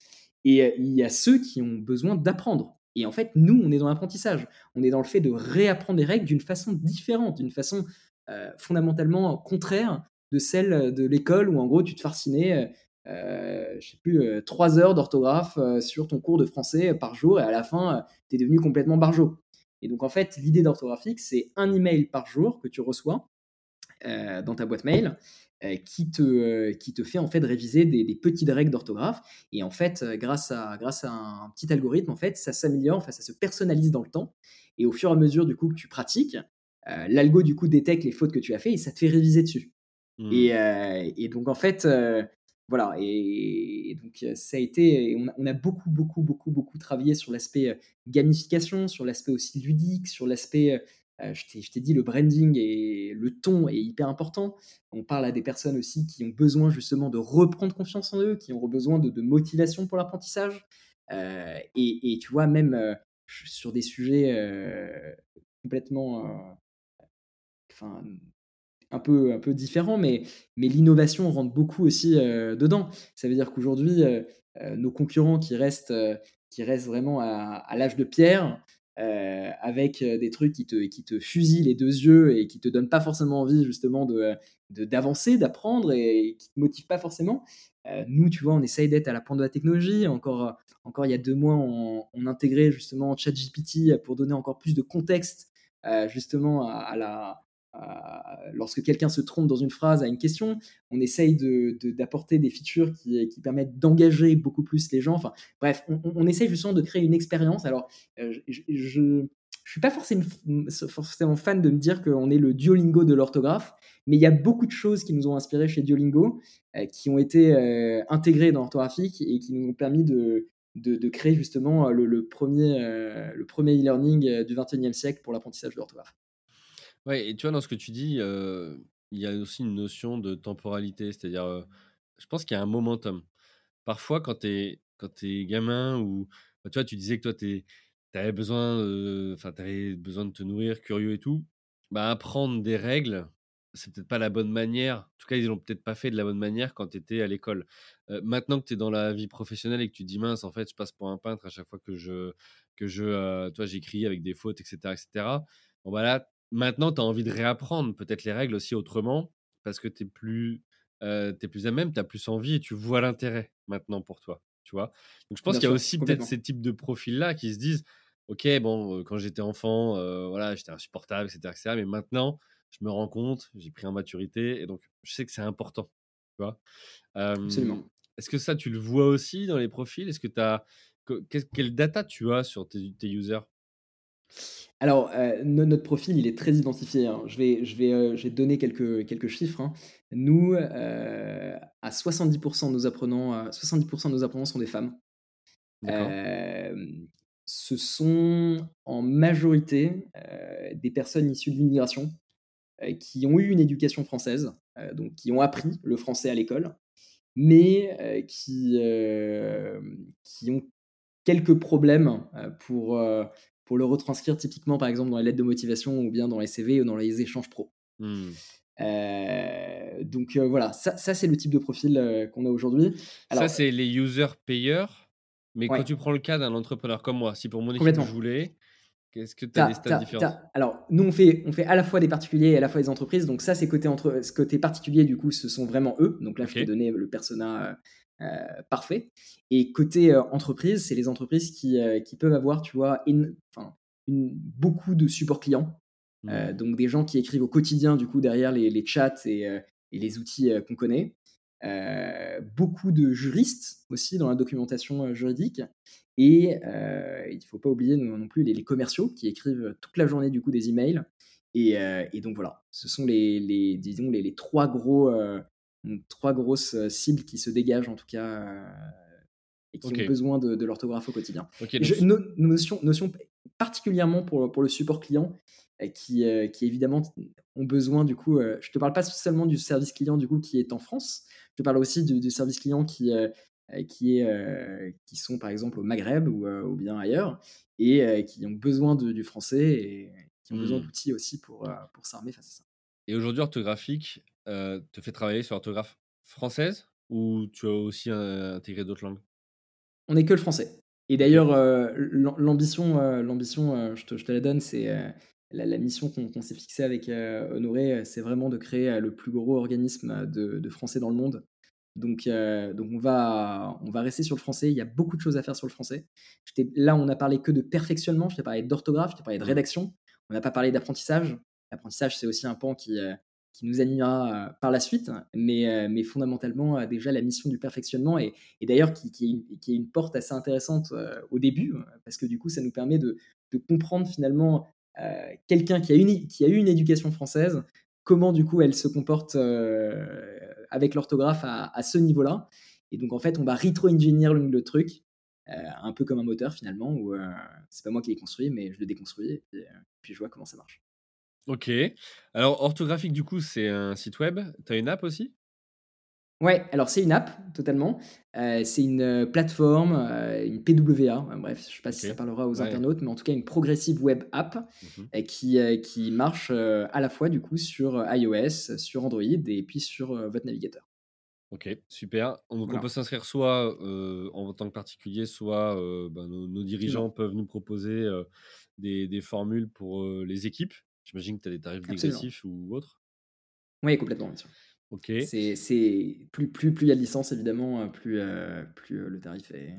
Et euh, il y a ceux qui ont besoin d'apprendre. Et en fait, nous, on est dans l'apprentissage. On est dans le fait de réapprendre les règles d'une façon différente, d'une façon euh, fondamentalement contraire de celle de l'école où, en gros, tu te farcinais, euh, je sais plus, trois heures d'orthographe sur ton cours de français par jour et à la fin, tu es devenu complètement barjot. Et donc, en fait, l'idée d'orthographique, c'est un email par jour que tu reçois dans ta boîte mail euh, qui, te, euh, qui te fait en fait réviser des, petites règles d'orthographe. Et en fait, euh, grâce à, grâce à un petit algorithme, en fait, ça s'améliore, enfin, ça se personnalise dans le temps. Et au fur et à mesure du coup que tu pratiques, l'algo du coup détecte les fautes que tu as fait et ça te fait réviser dessus. Mmh. Et, et, donc en fait, voilà. Et, donc ça a été, on a, on a, beaucoup, beaucoup, beaucoup, beaucoup travaillé sur l'aspect gamification, sur l'aspect aussi ludique, sur l'aspect euh, je t'ai dit, le branding et le ton est hyper important. On parle à des personnes aussi qui ont besoin justement de reprendre confiance en eux, qui ont besoin de, motivation pour l'apprentissage. Euh, et, tu vois, même euh, sur des sujets complètement, un peu, un peu différents, mais, mais l'innovation rentre beaucoup aussi dedans. Ça veut dire qu'aujourd'hui, nos concurrents qui restent, qui restent vraiment à l'âge de pierre, euh, avec euh, des trucs qui te, qui te fusillent les deux yeux et qui te donnent pas forcément envie justement de d'avancer, d'apprendre et qui te motivent pas forcément. Euh, nous, tu vois, on essaye d'être à la pointe de la technologie. Encore, encore il y a deux mois, on, on intégrait justement ChatGPT pour donner encore plus de contexte justement à, la, lorsque quelqu'un se trompe dans une phrase à une question, on essaye d'apporter des features qui, permettent d'engager beaucoup plus les gens. Enfin, bref, on, essaye justement de créer une expérience. Alors, euh, je ne suis pas forcément, fan de me dire qu'on est le Duolingo de l'orthographe, mais il y a beaucoup de choses qui nous ont inspiré chez Duolingo, euh, qui ont été euh, intégrées dans l'orthographique et qui nous ont permis de, de, créer justement le, premier, le premier e-learning du 21e siècle pour l'apprentissage de l'orthographe. Ouais, et tu vois, dans ce que tu dis, il y a aussi une notion de temporalité, c'est-à-dire, je pense qu'il y a un momentum. Parfois, quand tu es, quand es gamin ou bah, tu vois, tu disais que toi, tu avais besoin, enfin, avais besoin de te nourrir, curieux et tout, bah, apprendre des règles, c'est peut-être pas la bonne manière. En tout cas, ils l'ont peut-être pas fait de la bonne manière quand tu étais à l'école. maintenant que tu es dans la vie professionnelle et que tu dis mince, en fait, je passe pour un peintre à chaque fois que je, que je, toi, j'écris avec des fautes, etc., etc. Bon, bah là, Maintenant, tu as envie de réapprendre peut-être les règles aussi autrement parce que tu es plus, es plus à même, tu as plus envie et tu vois l'intérêt maintenant pour toi. Tu vois? Donc je pense qu'il y a aussi peut-être ces types de profils-là qui se disent Ok, bon, quand j'étais enfant, voilà, j'étais insupportable, etc., etc. Mais maintenant, je me rends compte, j'ai pris en maturité et donc je sais que c'est important. Tu vois? Absolument. Est-ce que ça, tu le vois aussi dans les profils? Est-ce que tu as. quelle data tu as sur tes users? Alors, euh, notre profil, il est très identifié. Hein. Je vais, je vais, euh, je vais donner quelques, quelques chiffres. Hein. Nous, euh, à 70% de nos apprenants, 70% de nos apprenants sont des femmes. ce sont en majorité des personnes issues de l'immigration qui ont eu une éducation française, donc qui ont appris le français à l'école, mais qui, qui ont quelques problèmes pour pour le retranscrire typiquement, par exemple, dans les lettres de motivation ou bien dans les CV ou dans les échanges pro. Mmh. Euh, donc euh, voilà, ça, ça c'est le type de profil euh, qu'on a aujourd'hui. Ça, c'est les users payeurs. Mais quand tu prends le cas d'un entrepreneur comme moi, si pour mon équipe je voulais, qu'est-ce que tu as, des stats différents Alors, nous, on fait, on fait à la fois des particuliers et à la fois des entreprises. Donc, ça, c'est côté, entre, ce côté particulier, du coup, ce sont vraiment eux. Donc là, je t'ai donné le persona euh, parfait. Et côté euh, entreprise, c'est les entreprises qui, euh, qui, peuvent avoir, tu vois, une, beaucoup de supports clients. Mmh. donc des gens qui écrivent au quotidien, du coup, derrière les, les chats et, et les outils qu'on connaît. beaucoup de juristes aussi dans la documentation juridique. Et il ne faut pas oublier non, plus les, commerciaux qui écrivent toute la journée du coup des emails. Et, et donc voilà, ce sont les, les disons les, les, trois gros trois grosses cibles qui se dégagent en tout cas et qui ont besoin de, l'orthographe au quotidien. notion, notion, particulièrement pour, pour le support client, qui, qui évidemment ont besoin du coup. je te parle pas seulement du service client du coup qui est en France. Je te parle aussi du, service client qui qui, est, qui sont par exemple au Maghreb ou, ou bien ailleurs et qui ont besoin du français et qui ont besoin mmh. d'outils aussi pour, pour s'armer face à ça. Et aujourd'hui, orthographique te fait travailler sur l'orthographe française ou tu as aussi intégré d'autres langues? On n'est que le français. Et d'ailleurs, l'ambition, l'ambition je, te, je, te, la donne, c'est la, mission qu'on s'est fixée avec euh, Honoré, c'est vraiment de créer euh, le plus gros organisme de, français dans le monde. Donc, euh, donc on, va, on va rester sur le français. Il y a beaucoup de choses à faire sur le français. Là, on n'a parlé que de perfectionnement. Je t'ai parlé d'orthographe, je t'ai parlé de rédaction. On n'a pas parlé d'apprentissage. L'apprentissage, c'est aussi un pan qui, qui nous animera par la suite. Mais, mais fondamentalement, déjà, la mission du perfectionnement, et, d'ailleurs, qui, est une porte assez intéressante au début, parce que du coup, ça nous permet de, comprendre finalement euh, quelqu'un qui, a qui a eu une éducation française, comment du coup elle se comporte euh, avec l'orthographe à, ce niveau-là. Et donc en fait, on va rétro-engineer le, truc, euh, un peu comme un moteur finalement, où c'est pas moi qui l'ai construit, mais je le déconstruis et puis, je vois comment ça marche. Ok. Alors, orthographique, du coup, c'est un site web? Tu as une app aussi? Ouais, alors c'est une app, totalement. Euh, c'est une euh, plateforme, euh, une PWA, bref, je ne sais pas si ça parlera aux internautes, mais en tout cas une progressive web app mmh qui, qui marche à la fois du coup sur iOS, sur Android et puis sur votre navigateur. Ok, super. Donc on peut s'inscrire soit en tant que particulier, soit bah, nos, dirigeants peuvent nous proposer des, des, formules pour les équipes. J'imagine que tu as des tarifs dégressifs ou autres. Oui, complètement, bien sûr. Ok. C'est plus plus plus il y a de licences évidemment, euh, plus euh, plus euh, le tarif est,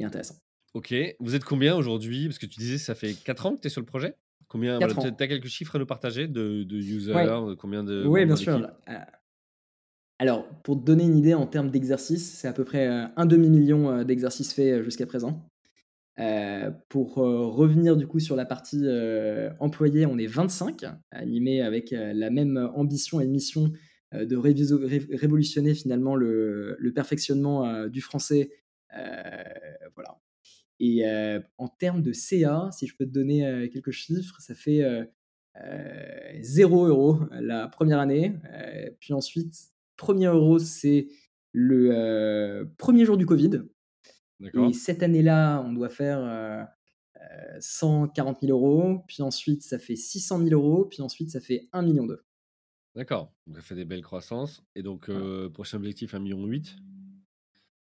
intéressant. Ok. Vous êtes combien aujourd'hui? Parce que tu disais ça fait 4 ans que tu es sur le projet. Combien Tu as, quelques chiffres à nous partager de, de users, combien de Oui, bien sûr. Alors, pour te donner une idée en termes d'exercices, c'est à peu près un demi-million d'exercices faits jusqu'à présent. Pour revenir du coup sur la partie employée, on est 25, animés avec la même ambition et mission euh, de révolutionner finalement le, perfectionnement euh, du français. Euh, voilà. Et en termes de CA, si je peux te donner quelques chiffres, ça fait 0 euros la première année. puis ensuite, premier euro, c'est le premier jour du Covid. Et cette année-là, on doit faire 140 000 euros. Puis ensuite, ça fait 600 000 euros. Puis ensuite, ça fait 1 million d'euros. D'accord, ça fait des belles croissances. Et donc, euh, prochain objectif, 1,8 million.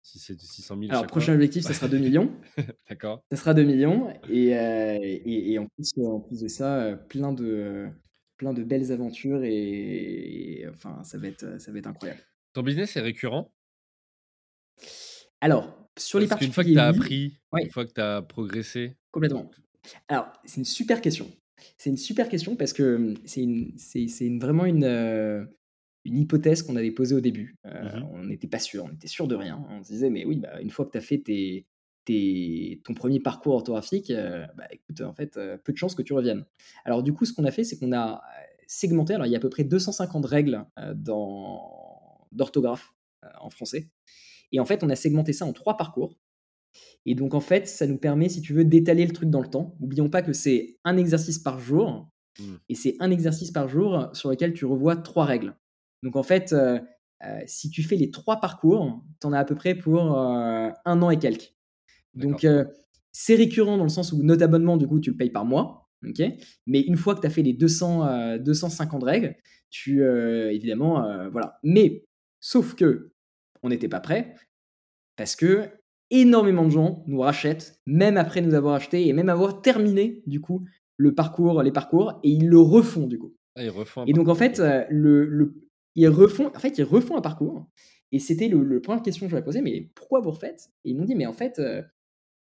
Si c'est de 600 000 Alors, prochain objectif, ça sera 2 millions. (laughs) D'accord. Ça sera 2 millions. Et, euh, et, en, plus, en plus de ça, euh, plein de, plein de belles aventures. Et, enfin, ça va, être, ça va être incroyable. Ton business est récurrent? Alors, sur les. Une fois que tu as appris, une fois que tu as progressé... Complètement. Alors, c'est une super question. C'est une super question parce que c'est une, c'est, une, vraiment une, une hypothèse qu'on avait posée au début. Mmh on n'était pas sûr, on était sûr de rien. On se disait, mais oui, bah, une fois que tu as fait tes, tes, ton premier parcours orthographique, bah, écoute, en fait, peu de chances que tu reviennes. Alors, du coup, ce qu'on a fait, c'est qu'on a segmenté. Alors, il y a à peu près 250 règles dans, d'orthographe en français. Et en fait, on a segmenté ça en trois parcours. Et donc, en fait, ça nous permet, si tu veux, d'étaler le truc dans le temps. N'oublions pas que c'est un exercice par jour. Mmh. Et c'est un exercice par jour sur lequel tu revois trois règles. Donc, en fait, euh, euh, si tu fais les trois parcours, tu en as à peu près pour euh, un an et quelques. Donc, c'est récurrent dans le sens où notre abonnement, du coup, tu le payes par mois. Mais une fois que tu as fait les 200, 250 règles, tu, évidemment, voilà. Mais, sauf que, on n'était pas prêt parce que énormément de gens nous rachètent, même après nous avoir acheté et même avoir terminé, du coup, le parcours, les parcours, et ils le refont, du coup. Ah, ils refont et donc, en fait, euh, le, ils, refont, en fait, ils refont un parcours. Et c'était le, le première question que je leur ai posée, mais pourquoi vous refaites? Et ils m'ont dit, mais en fait, euh,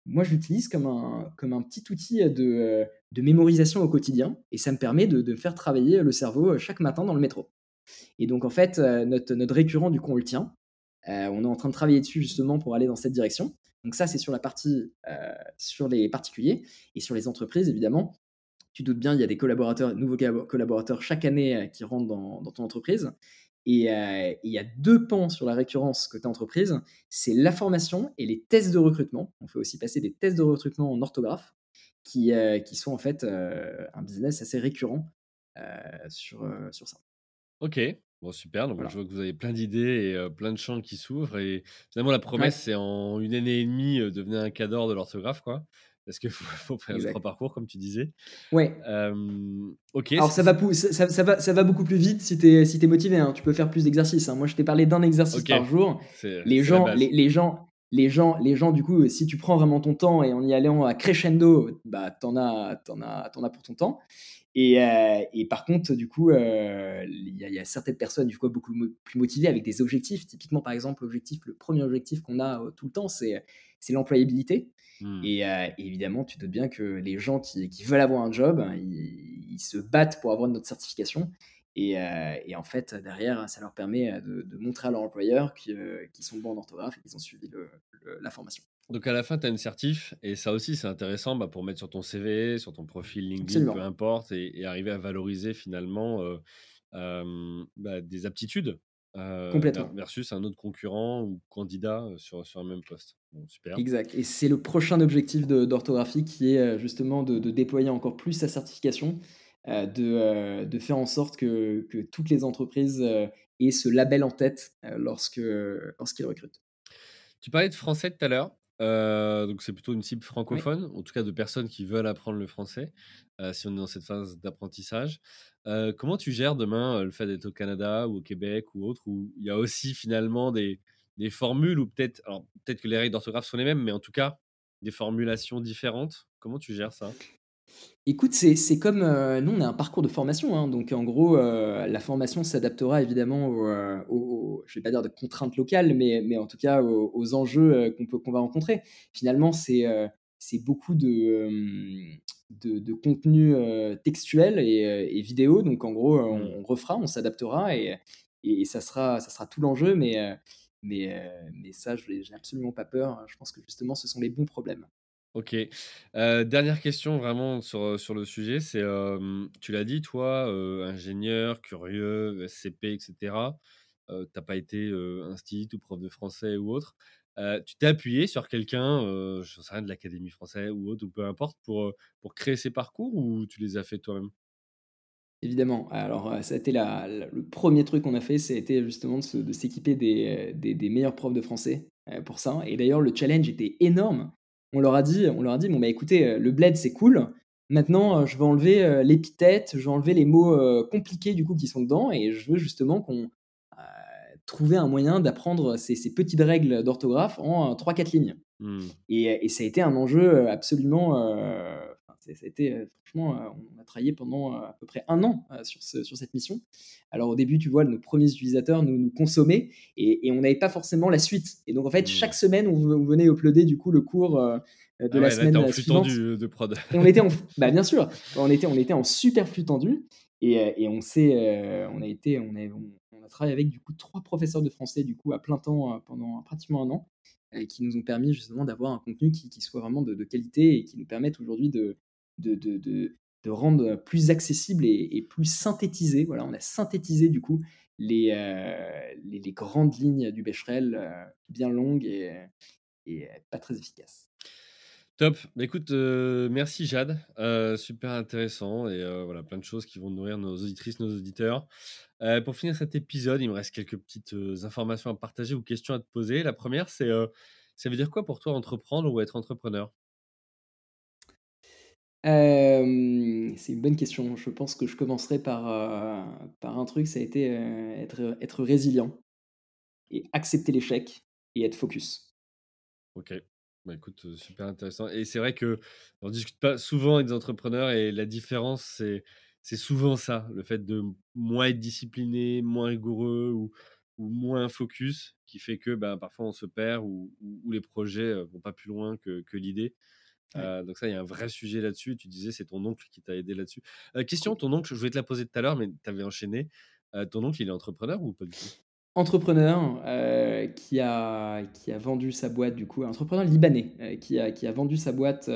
moi, je l'utilise comme un, comme un petit outil de, euh, de mémorisation au quotidien, et ça me permet de, de faire travailler le cerveau chaque matin dans le métro. Et donc, en fait, notre, notre récurrent, du coup, on le tient. On est en train de travailler dessus justement pour aller dans cette direction. Donc ça, c'est sur la partie sur les particuliers et sur les entreprises, évidemment. Tu doutes bien, il y a des collaborateurs, nouveaux collaborateurs chaque année qui rentrent dans, ton entreprise. Et il y a deux pans sur la récurrence côté entreprise, c'est la formation et les tests de recrutement. On fait aussi passer des tests de recrutement en orthographe, qui, qui sont en fait un business assez récurrent sur, sur ça. Ok, bon super, donc je vois que vous avez plein d'idées et plein de champs qui s'ouvrent. Et finalement, la promesse, c'est en une année et demie, devenir un cadre de l'orthographe, quoi. Parce qu'il (laughs) faut, faut, faire trois parcours, comme tu disais. Ouais. ok. Alors, ça va, ça, ça, va, ça va beaucoup plus vite si tu es, si es motivé. Hein. Tu peux faire plus d'exercices. Hein. Moi, je t'ai parlé d'un exercice par jour. Les gens, les, les, gens, les gens, les gens, du coup, si tu prends vraiment ton temps et en y allant à crescendo, bah, t'en as, en as, en as pour ton temps. Et, euh, et par contre, du coup, euh, il y, a certaines personnes, du coup, beaucoup plus motivées avec des objectifs. Typiquement, par exemple, l'objectif, le premier objectif qu'on a euh, tout le temps, c'est l'employabilité. Mmh. Et, évidemment, tu te doutes bien que les gens qui, qui veulent avoir un job, hein, ils, se battent pour avoir notre certification. Et, et, en fait, derrière, ça leur permet de, de montrer à leur employeur qu'ils sont bons en orthographe et qu'ils ont suivi le, la formation. Donc à la fin, tu as une certif, et ça aussi, c'est intéressant bah, pour mettre sur ton CV, sur ton profil LinkedIn, peu importe, et, arriver à valoriser finalement bah, des aptitudes Complètement. versus un autre concurrent ou candidat sur, sur un même poste. super. Exact. Et c'est le prochain objectif d'orthographie qui est justement de, déployer encore plus sa certification, de, de, faire en sorte que, que toutes les entreprises aient ce label en tête lorsque lorsqu'ils recrutent. Tu parlais de français tout à l'heure. Euh, donc c'est plutôt une cible francophone, en tout cas de personnes qui veulent apprendre le français, euh, si on est dans cette phase d'apprentissage. Euh, comment tu gères demain le fait d'être au Canada ou au Québec ou autre, où il y a aussi finalement des, des formules ou peut-être, alors peut-être que les règles d'orthographe sont les mêmes, mais en tout cas des formulations différentes? Comment tu gères ça? Écoute, c'est comme, euh, nous on a un parcours de formation, hein, donc en gros, euh, la formation s'adaptera évidemment aux, euh, je vais pas dire de contraintes locales, mais mais en tout cas aux enjeux, qu'on peut qu'on va rencontrer. Finalement, c'est, c'est beaucoup de, de de contenu, textuel et et vidéo, donc en gros, on mmh. on refera, on s'adaptera et et ça sera ça sera tout l'enjeu, mais mais mais ça, je n'ai absolument pas peur. Je pense que justement, ce sont les bons problèmes. OK. dernière question vraiment sur, sur le sujet, c'est, tu l'as dit toi, ingénieur, curieux, SCP et cetera, tu pas été, euh, ou prof de français ou autre. tu t'es appuyé sur quelqu'un, je sais rien, de l'académie française ou autre ou peu importe pour, pour créer ces parcours ou tu les as fait toi-même? Évidemment. Alors, ça a été la le premier truc qu'on a fait, c'était justement de s'équiper des, des meilleurs profs de français, pour ça et d'ailleurs le challenge était énorme on leur a dit, on leur a dit, bon bah écoutez, euh, le bled c'est cool. Maintenant, euh, je vais enlever euh, l'épithète, je vais enlever les mots compliqués du coup qui sont dedans, et je veux justement qu'on trouve un moyen d'apprendre ces, petites règles d'orthographe en 3-4 lignes. Mmh. Et, ça a été un enjeu absolument été, euh, franchement, euh, on a travaillé pendant euh, à peu près un an sur, sur cette mission. Alors au début, tu vois, nos premiers utilisateurs nous, nous consommaient et, on n'avait pas forcément la suite. Et donc en fait, chaque mmh. semaine, on, venait uploader du coup le cours de ah la semaine en suivante. Tendu de prod. Et on était en, bah, bien sûr, on était, on était en super flux tendu et, et on s'est, on a été, on a, on, a travaillé avec du coup trois professeurs de français du coup à plein temps pendant pratiquement un an et qui nous ont permis justement d'avoir un contenu qui, qui soit vraiment de, de, qualité et qui nous permette aujourd'hui de, de, de, de, rendre plus accessible et, plus synthétisé. Voilà, on a synthétisé du coup les, euh, les, grandes lignes du Becherel, euh, bien longues et, et, pas très efficaces. Top. Bah, écoute, euh, merci Jade. super intéressant et voilà, plein de choses qui vont nourrir nos auditrices, nos auditeurs. pour finir cet épisode, il me reste quelques petites informations à partager ou questions à te poser. La première, c'est ça veut dire quoi pour toi entreprendre ou être entrepreneur? C'est une bonne question. Je pense que je commencerai par, par un truc, ça a été, être, être résilient et accepter l'échec et être focus. OK. Bah, écoute, super intéressant et c'est vrai que on discute pas souvent avec des entrepreneurs et la différence, c'est c'est souvent ça, le fait de moins être discipliné, moins rigoureux ou moins focus qui fait que, bah, parfois on se perd ou les projets, vont pas plus loin que que l'idée. Euh, donc ça, il y a un vrai sujet là-dessus. Tu disais, c'est ton oncle qui t'a aidé là-dessus. Euh, question, ton oncle, je voulais te la poser tout à l'heure, mais tu avais enchaîné. Euh, ton oncle, il est entrepreneur ou pas du tout? Entrepreneur qui, a, qui a vendu sa boîte, du coup, entrepreneur libanais qui, a, qui a vendu sa boîte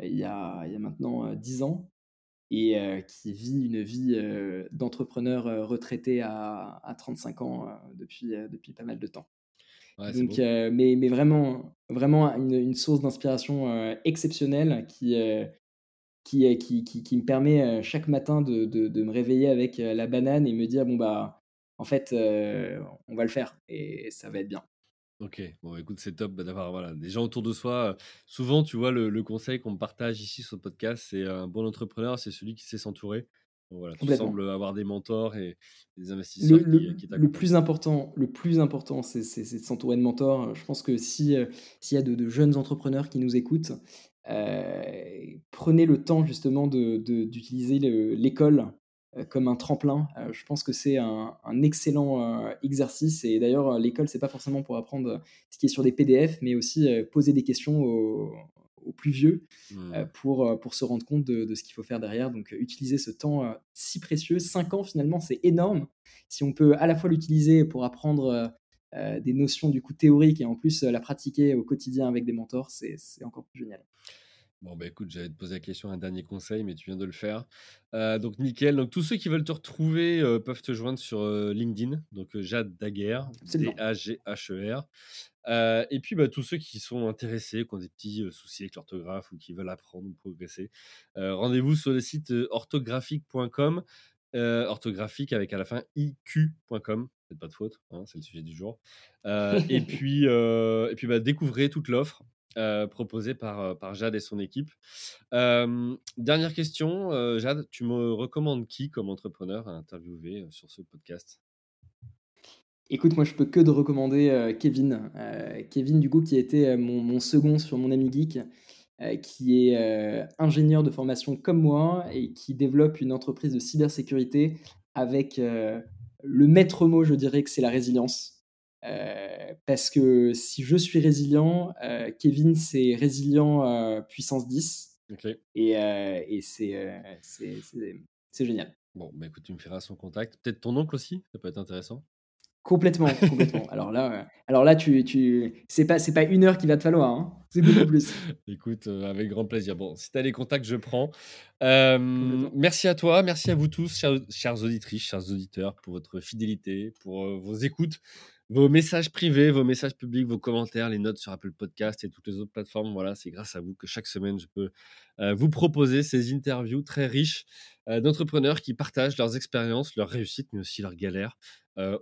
il, y a, il y a maintenant 10 ans et qui vit une vie d'entrepreneur retraité à, à, 35 ans depuis, depuis pas mal de temps. Donc, mais, mais, vraiment, vraiment une, source d'inspiration exceptionnelle qui, qui, qui, qui, qui, me permet chaque matin de, de, de, me réveiller avec la banane et me dire bon bah en fait on va le faire et ça va être bien. Ok, bon écoute, c'est top bah, d'avoir voilà, des gens autour de soi. Souvent, tu vois, le, conseil qu'on partage ici sur le podcast, c'est un bon entrepreneur, c'est celui qui sait s'entourer. Voilà, tu sembles avoir des mentors et des investisseurs le, qui, le plus important, le plus important, c'est de s'entourer de mentors. Je pense que si s'il y a de, jeunes entrepreneurs qui nous écoutent, prenez le temps justement d'utiliser de, l'école euh, comme un tremplin. Euh, je pense que c'est un, excellent euh, exercice. Et d'ailleurs, l'école, c'est pas forcément pour apprendre ce qui est sur des PDF, mais aussi poser des questions aux, plus vieux mmh. pour, pour se rendre compte de, ce qu'il faut faire derrière. Donc, utiliser ce temps si précieux. Cinq ans, finalement, c'est énorme. Si on peut à la fois l'utiliser pour apprendre des notions du coup théoriques et en plus la pratiquer au quotidien avec des mentors, c'est encore plus génial. Bon, bah écoute, j'allais te poser la question, un dernier conseil, mais tu viens de le faire. Euh, donc, nickel. Donc, tous ceux qui veulent te retrouver euh, peuvent te joindre sur euh, LinkedIn. Donc, Jade Daguerre, D-A-G-H-E-R. et puis, bah, tous ceux qui sont intéressés, qui ont des petits soucis avec l'orthographe ou qui veulent apprendre ou progresser, rendez-vous sur le site orthographique.com. orthographique avec à la fin iq.com. Faites pas de faute, hein, c'est le sujet du jour. et (laughs) puis, et puis bah, découvrez toute l'offre. Euh, proposé par, euh, par Jade et son équipe. dernière question, euh, Jade, tu me recommandes qui comme entrepreneur à interviewer sur ce podcast? Écoute, moi je peux que de recommander Kevin. Kevin, du coup, qui été mon, mon, second sur mon ami geek, qui est ingénieur de formation comme moi et qui développe une entreprise de cybersécurité avec le maître mot, je dirais que c'est la résilience. Euh, parce que si je suis résilient, euh, Kevin, c'est résilient euh, puissance 10. Et, et c'est, c'est, génial. Bon, bah écoute, tu me feras son contact. Peut-être ton oncle aussi, ça peut être intéressant. Complètement, complètement. alors là, (laughs) alors là, tu, tu, c'est pas, c'est pas une heure qu'il va te falloir, hein. c'est beaucoup plus. (laughs) Écoute, avec grand plaisir. Bon, si tu as les contacts, je prends. merci à toi, merci à vous tous, chers, chers auditrices, chers auditeurs, pour votre fidélité, pour vos écoutes vos messages privés, vos messages publics, vos commentaires, les notes sur Apple Podcast et toutes les autres plateformes. Voilà, c'est grâce à vous que chaque semaine, je peux euh, vous proposer ces interviews très riches euh, d'entrepreneurs qui partagent leurs expériences, leurs réussites, mais aussi leurs galères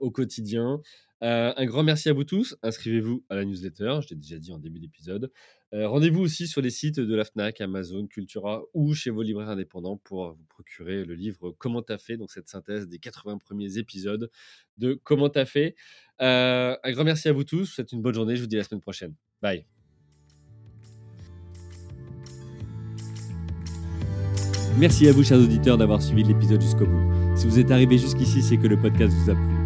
au quotidien. un grand merci à vous tous. Inscrivez-vous à la newsletter, je l'ai déjà dit en début d'épisode. Rendez-vous aussi sur les sites de la FNAC, Amazon, Cultura ou chez vos libraires indépendants pour vous procurer le livre Comment t'as fait, donc cette synthèse des 80 premiers épisodes de Comment t'as fait. un grand merci à vous tous. Vous souhaite une bonne journée. Je vous dis à la semaine prochaine. Bye. Merci à vous, chers auditeurs, d'avoir suivi l'épisode jusqu'au bout. Si vous êtes arrivé jusqu'ici, c'est que le podcast vous a plu.